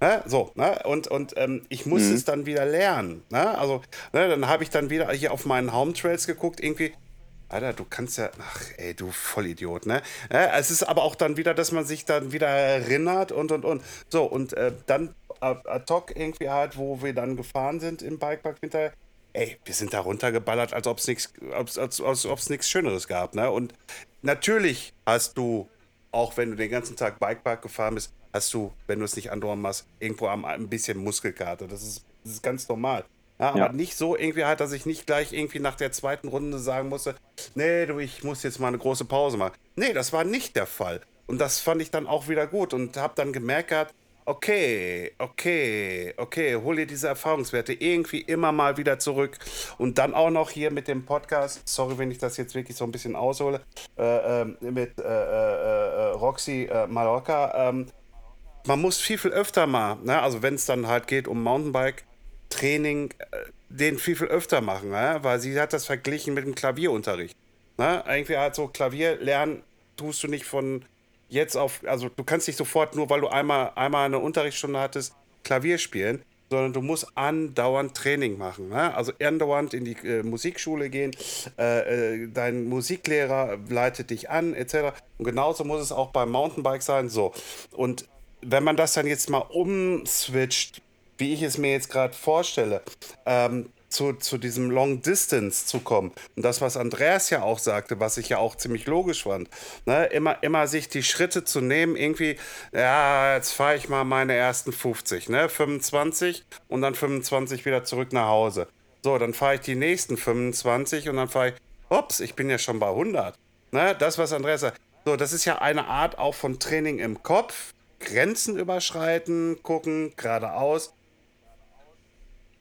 Ne? So, ne? Und, und ähm, ich muss es dann wieder lernen. Ne? Also, ne, dann habe ich dann wieder hier auf meinen Home Trails geguckt, irgendwie. Alter, du kannst ja. Ach, ey, du Vollidiot, ne? Ja, es ist aber auch dann wieder, dass man sich dann wieder erinnert und und und. So, und äh, dann ad ad hoc irgendwie halt, wo wir dann gefahren sind im Bikepark hinterher. Ey, wir sind da runtergeballert, als ob es nichts als, als, als nichts Schöneres gab, ne? Und natürlich hast du auch wenn du den ganzen Tag Bikepark gefahren bist, hast du, wenn du es nicht andauernd machst, irgendwo am, ein bisschen Muskelkater. Das ist, das ist ganz normal. Ja, aber Ja. nicht so irgendwie halt, dass ich nicht gleich irgendwie nach der zweiten Runde sagen musste, nee, du, ich muss jetzt mal eine große Pause machen. Nee, das war nicht der Fall. Und das fand ich dann auch wieder gut und habe dann gemerkt gehabt, okay, okay, okay, hol dir diese Erfahrungswerte irgendwie immer mal wieder zurück. Und dann auch noch hier mit dem Podcast, sorry, wenn ich das jetzt wirklich so ein bisschen aushole, äh, ähm, mit äh, äh, äh, Roxy äh, Mallorca. Ähm, man muss viel, viel öfter mal, ne? also wenn es dann halt geht um Mountainbike-Training, äh, den viel, viel öfter machen, ne? weil sie hat das verglichen mit dem Klavierunterricht. Ne? Irgendwie halt so Klavier lernen tust du nicht von jetzt auf, also du kannst nicht sofort nur, weil du einmal, einmal eine Unterrichtsstunde hattest, Klavier spielen, sondern du musst andauernd Training machen. Ne? Also andauernd in die äh, Musikschule gehen, äh, äh, dein Musiklehrer leitet dich an, etc. Und genauso muss es auch beim Mountainbike sein. So. Und wenn man das dann jetzt mal umswitcht, wie ich es mir jetzt gerade vorstelle, ähm, zu, zu diesem Long Distance zu kommen. Und das, was Andreas ja auch sagte, was ich ja auch ziemlich logisch fand, ne? immer, immer sich die Schritte zu nehmen, irgendwie, ja, jetzt fahre ich mal meine ersten 50, ne? 25 und dann 25 wieder zurück nach Hause. So, dann fahre ich die nächsten 25 und dann fahre ich, ups, ich bin ja schon bei 100. Ne? Das, was Andreas sagt. So, das ist ja eine Art auch von Training im Kopf. Grenzen überschreiten, gucken, geradeaus.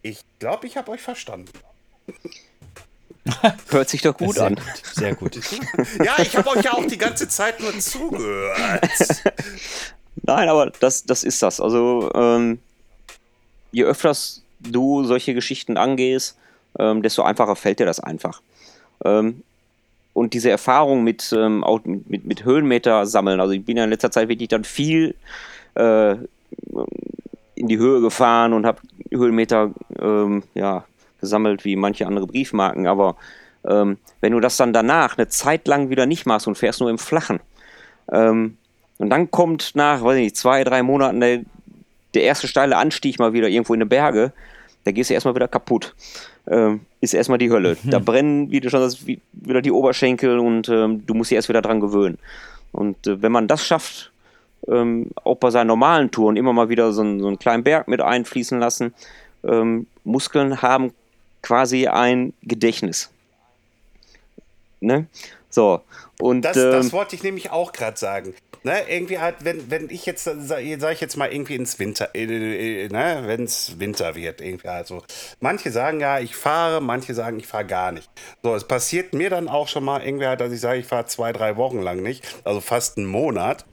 Ich glaube, ich habe euch verstanden. [LAUGHS] Hört sich doch gut sehr an. gut, sehr gut. [LAUGHS] Ja, ich habe euch ja auch die ganze Zeit nur zugehört. [LAUGHS] Nein, aber das, das ist das. Also, ähm, je öfters du solche Geschichten angehst, ähm, desto einfacher fällt dir das einfach. Ähm, und diese Erfahrung mit, ähm, auch mit, mit, Höhenmeter sammeln, also ich bin ja in letzter Zeit wirklich dann viel äh, in die Höhe gefahren und habe Höhenmeter ähm, ja, gesammelt wie manche andere Briefmarken, aber ähm, wenn du das dann danach eine Zeit lang wieder nicht machst und fährst nur im Flachen, ähm, und dann kommt nach, weiß ich nicht, zwei, drei Monaten der, der erste steile Anstieg mal wieder irgendwo in die Berge. Da gehst du erstmal wieder kaputt. Ähm, ist erstmal die Hölle. Da brennen, wie du schon sagst, wie- wieder die Oberschenkel und ähm, du musst dich erst wieder dran gewöhnen. Und äh, wenn man das schafft, ähm, auch bei seinen normalen Touren immer mal wieder so, einen- so einen kleinen Berg mit einfließen lassen, ähm, Muskeln haben quasi ein Gedächtnis. Ne? So. Und Das, ähm, das wollte ich nämlich auch gerade sagen. Ne, irgendwie halt, wenn, wenn ich jetzt, sage ich jetzt mal, irgendwie ins Winter, äh, äh, ne, wenn es Winter wird, irgendwie halt so. Manche sagen ja, ich fahre, manche sagen, ich fahre gar nicht. So, es passiert mir dann auch schon mal irgendwie halt, dass ich sage, ich fahre zwei, drei Wochen lang nicht, also fast einen Monat.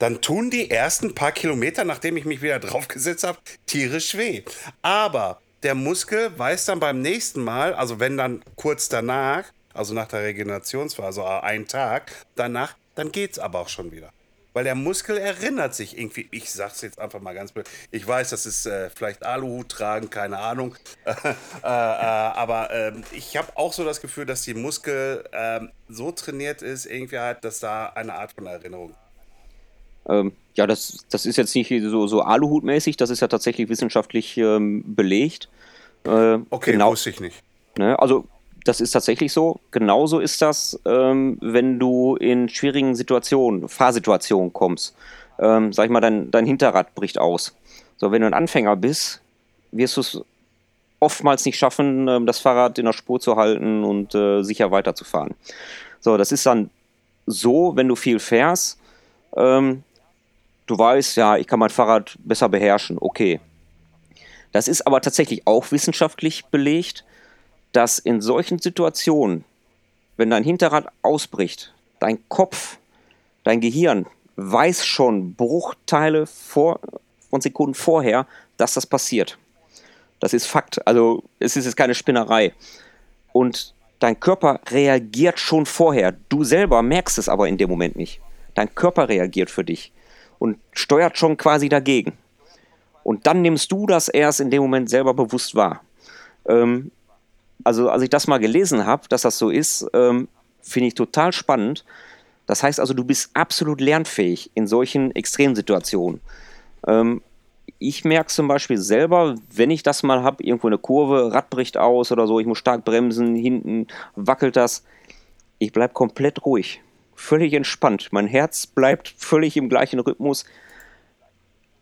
Dann tun die ersten paar Kilometer, nachdem ich mich wieder [LAUGHS] draufgesetzt habe, tierisch weh. Aber der Muskel weiß dann beim nächsten Mal, also wenn dann kurz danach, also nach der Regenerationsphase, also ein Tag danach, dann geht's aber auch schon wieder. Weil der Muskel erinnert sich irgendwie, ich sag's jetzt einfach mal ganz blöd, ich weiß, das ist äh, vielleicht Aluhut tragen, keine Ahnung, [LAUGHS] äh, äh, aber ähm, ich habe auch so das Gefühl, dass die Muskel ähm, so trainiert ist, irgendwie halt, dass da eine Art von Erinnerung Ähm, ja, das, das ist jetzt nicht so, so Aluhutmäßig, das ist ja tatsächlich wissenschaftlich ähm, belegt. Äh, Okay, genau, wusste ich nicht. Ne? Also das ist tatsächlich so. Genauso ist das, ähm, wenn du in schwierigen Situationen, Fahrsituationen kommst. Ähm, sag ich mal, dein, dein Hinterrad bricht aus. So, wenn du ein Anfänger bist, wirst du es oftmals nicht schaffen, ähm, das Fahrrad in der Spur zu halten und äh, sicher weiterzufahren. So, das ist dann so, wenn du viel fährst, ähm, du weißt, ja, ich kann mein Fahrrad besser beherrschen, okay. Das ist aber tatsächlich auch wissenschaftlich belegt, dass in solchen Situationen, wenn dein Hinterrad ausbricht, dein Kopf, dein Gehirn weiß schon Bruchteile vor, von Sekunden vorher, dass das passiert. Das ist Fakt. Also es ist jetzt keine Spinnerei. Und dein Körper reagiert schon vorher. Du selber merkst es aber in dem Moment nicht. Dein Körper reagiert für dich und steuert schon quasi dagegen. Und dann nimmst du das erst in dem Moment selber bewusst wahr. Ähm, also als ich das mal gelesen habe, dass das so ist, ähm, finde ich total spannend. Das heißt also, du bist absolut lernfähig in solchen Extremsituationen. Ähm, ich merke zum Beispiel selber, wenn ich das mal habe, irgendwo eine Kurve, Rad bricht aus oder so, ich muss stark bremsen, hinten wackelt das. Ich bleibe komplett ruhig, völlig entspannt. Mein Herz bleibt völlig im gleichen Rhythmus.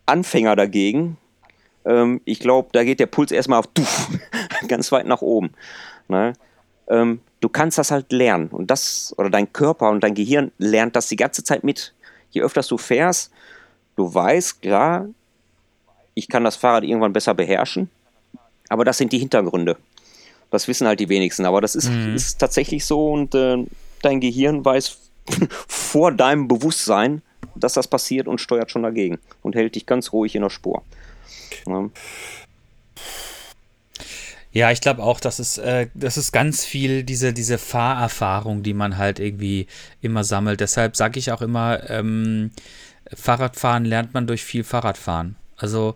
Anfänger dagegen, ähm, ich glaube, da geht der Puls erstmal auf [LAUGHS] tuff, [LAUGHS] ganz weit nach oben. Ne? Ähm, du kannst das halt lernen und das, oder dein Körper und dein Gehirn lernt das die ganze Zeit mit. Je öfter du fährst, du weißt, klar, ich kann das Fahrrad irgendwann besser beherrschen, aber das sind die Hintergründe. Das wissen halt die wenigsten, aber das ist, mhm. ist tatsächlich so und äh, dein Gehirn weiß [LAUGHS] vor deinem Bewusstsein, dass das passiert und steuert schon dagegen und hält dich ganz ruhig in der Spur. Ja. Ja, ich glaube auch, dass es, äh, das ist ganz viel diese, diese Fahrerfahrung, die man halt irgendwie immer sammelt. Deshalb sage ich auch immer, ähm, Fahrradfahren lernt man durch viel Fahrradfahren. Also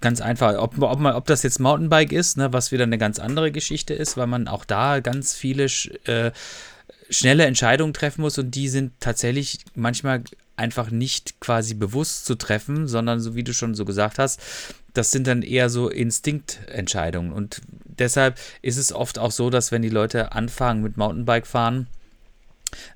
ganz einfach, ob, ob, man, ob das jetzt Mountainbike ist, ne, was wieder eine ganz andere Geschichte ist, weil man auch da ganz viele äh, schnelle Entscheidungen treffen muss und die sind tatsächlich manchmal einfach nicht quasi bewusst zu treffen, sondern so wie du schon so gesagt hast, das sind dann eher so Instinktentscheidungen. Und deshalb ist es oft auch so, dass wenn die Leute anfangen mit Mountainbike fahren,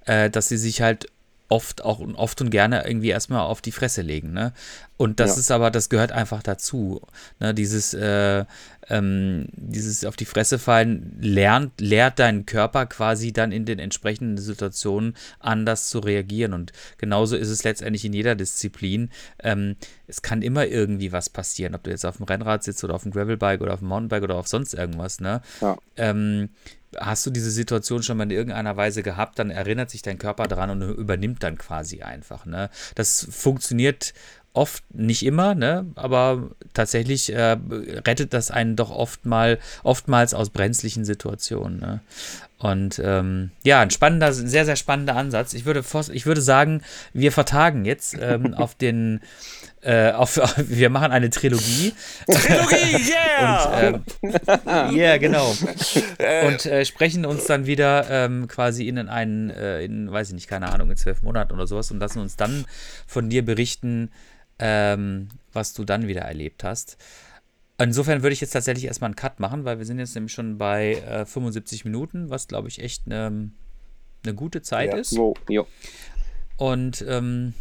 äh, dass sie sich halt oft auch oft und gerne irgendwie erstmal auf die Fresse legen. Ne? Und das ja. ist aber, das gehört einfach dazu. Ne? Dieses, äh, ähm, dieses auf die Fresse fallen lernt, lehrt deinen Körper quasi dann in den entsprechenden Situationen anders zu reagieren. Und genauso ist es letztendlich in jeder Disziplin. Ähm, es kann immer irgendwie was passieren, ob du jetzt auf dem Rennrad sitzt oder auf dem Gravelbike oder auf dem Mountainbike oder auf sonst irgendwas. Ne? Ja. Ähm, hast du diese Situation schon mal in irgendeiner Weise gehabt, dann erinnert sich dein Körper daran und übernimmt dann quasi einfach. Ne? Das funktioniert oft, nicht immer, ne, aber tatsächlich äh, rettet das einen doch oft mal, oftmals aus brenzlichen Situationen. Ne? Und ähm, ja, ein spannender, sehr, sehr spannender Ansatz. Ich würde, ich würde sagen, wir vertagen jetzt ähm, [LAUGHS] auf den äh, auf, [LAUGHS] wir machen eine Trilogie. Trilogie, [LAUGHS] yeah! Und, ähm, yeah, genau. Äh. Und äh, sprechen uns dann wieder ähm, quasi in einen, äh, in, weiß ich nicht, keine Ahnung, in zwölf Monaten oder sowas und lassen uns dann von dir berichten, ähm, was du dann wieder erlebt hast. Insofern würde ich jetzt tatsächlich erstmal einen Cut machen, weil wir sind jetzt nämlich schon bei äh, 75 Minuten, was glaube ich echt eine ne gute Zeit ja. ist. Oh, jo. Und ähm,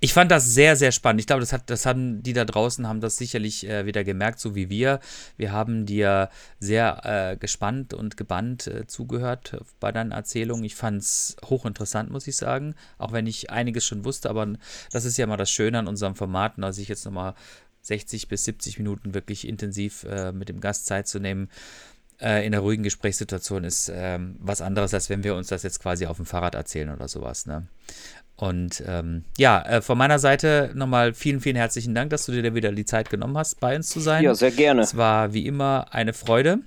ich fand das sehr, sehr spannend. Ich glaube, das, hat, das haben die da draußen haben das sicherlich äh, wieder gemerkt, so wie wir. Wir haben dir sehr äh, gespannt und gebannt äh, zugehört bei deinen Erzählungen. Ich fand es hochinteressant, muss ich sagen. Auch wenn ich einiges schon wusste, aber das ist ja mal das Schöne an unserem Format, dass ich jetzt nochmal 60 bis 70 Minuten wirklich intensiv äh, mit dem Gast Zeit zu nehmen äh, in einer ruhigen Gesprächssituation ist ähm, was anderes, als wenn wir uns das jetzt quasi auf dem Fahrrad erzählen oder sowas. Ne? Und ähm, ja, äh, von meiner Seite nochmal vielen, vielen herzlichen Dank, dass du dir wieder die Zeit genommen hast, bei uns zu sein. Ja, sehr gerne. Es war wie immer eine Freude.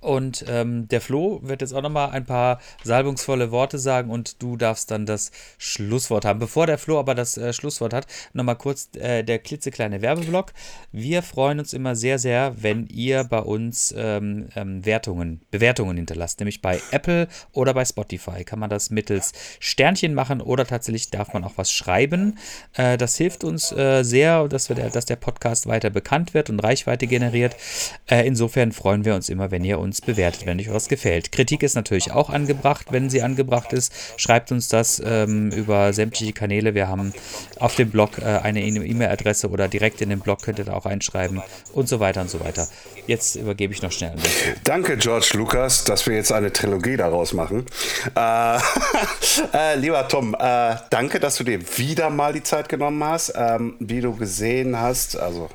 Und ähm, der Flo wird jetzt auch nochmal ein paar salbungsvolle Worte sagen und du darfst dann das Schlusswort haben. Bevor der Flo aber das äh, Schlusswort hat, nochmal kurz äh, der klitzekleine Werbeblock. Wir freuen uns immer sehr, sehr, wenn ihr bei uns ähm, ähm, Wertungen, Bewertungen hinterlasst. Nämlich bei Apple oder bei Spotify kann man das mittels Sternchen machen oder tatsächlich darf man auch was schreiben. Äh, das hilft uns äh, sehr, dass, wir der, dass der Podcast weiter bekannt wird und Reichweite generiert. Äh, insofern freuen wir uns immer, wenn ihr uns uns bewertet, wenn euch was gefällt. Kritik ist natürlich auch angebracht, wenn sie angebracht ist. Schreibt uns das ähm, über sämtliche Kanäle. Wir haben auf dem Blog äh, eine E-Mail-Adresse oder direkt in den Blog könnt ihr da auch einschreiben und so weiter und so weiter. Jetzt übergebe ich noch schnell an den. Danke, George Lucas, dass wir jetzt eine Trilogie daraus machen. Äh, [LAUGHS] äh, lieber Tom, äh, danke, dass du dir wieder mal die Zeit genommen hast. Ähm, wie du gesehen hast, also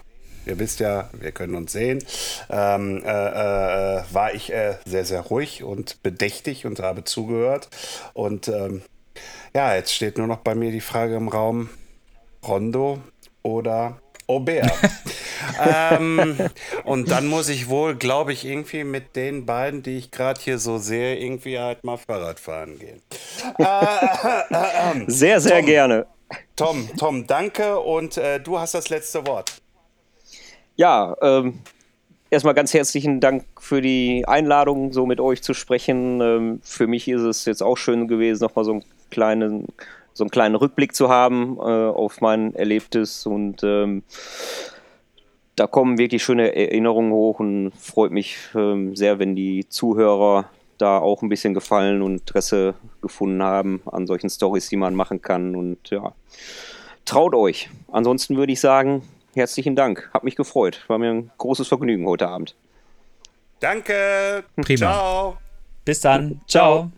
ihr wisst ja, wir können uns sehen, ähm, äh, äh, war ich äh, sehr, sehr ruhig und bedächtig und habe zugehört. Und ähm, ja, jetzt steht nur noch bei mir die Frage im Raum, Rondo oder Aubert. [LAUGHS] ähm, und dann muss ich wohl, glaube ich, irgendwie mit den beiden, die ich gerade hier so sehe, irgendwie halt mal Fahrrad fahren gehen. Sehr, sehr Tom. gerne. Tom, Tom, danke und äh, du hast das letzte Wort. Ja, ähm, erstmal ganz herzlichen Dank für die Einladung, so mit euch zu sprechen. Ähm, für mich ist es jetzt auch schön gewesen, nochmal so einen kleinen, so einen kleinen Rückblick zu haben äh, auf mein Erlebtes und ähm, da kommen wirklich schöne Erinnerungen hoch und freut mich ähm, sehr, wenn die Zuhörer da auch ein bisschen Gefallen und Interesse gefunden haben an solchen Stories, die man machen kann. Und ja, traut euch. Ansonsten würde ich sagen, herzlichen Dank. Hat mich gefreut. War mir ein großes Vergnügen heute Abend. Danke. Prima. Ciao. Bis dann. Ciao.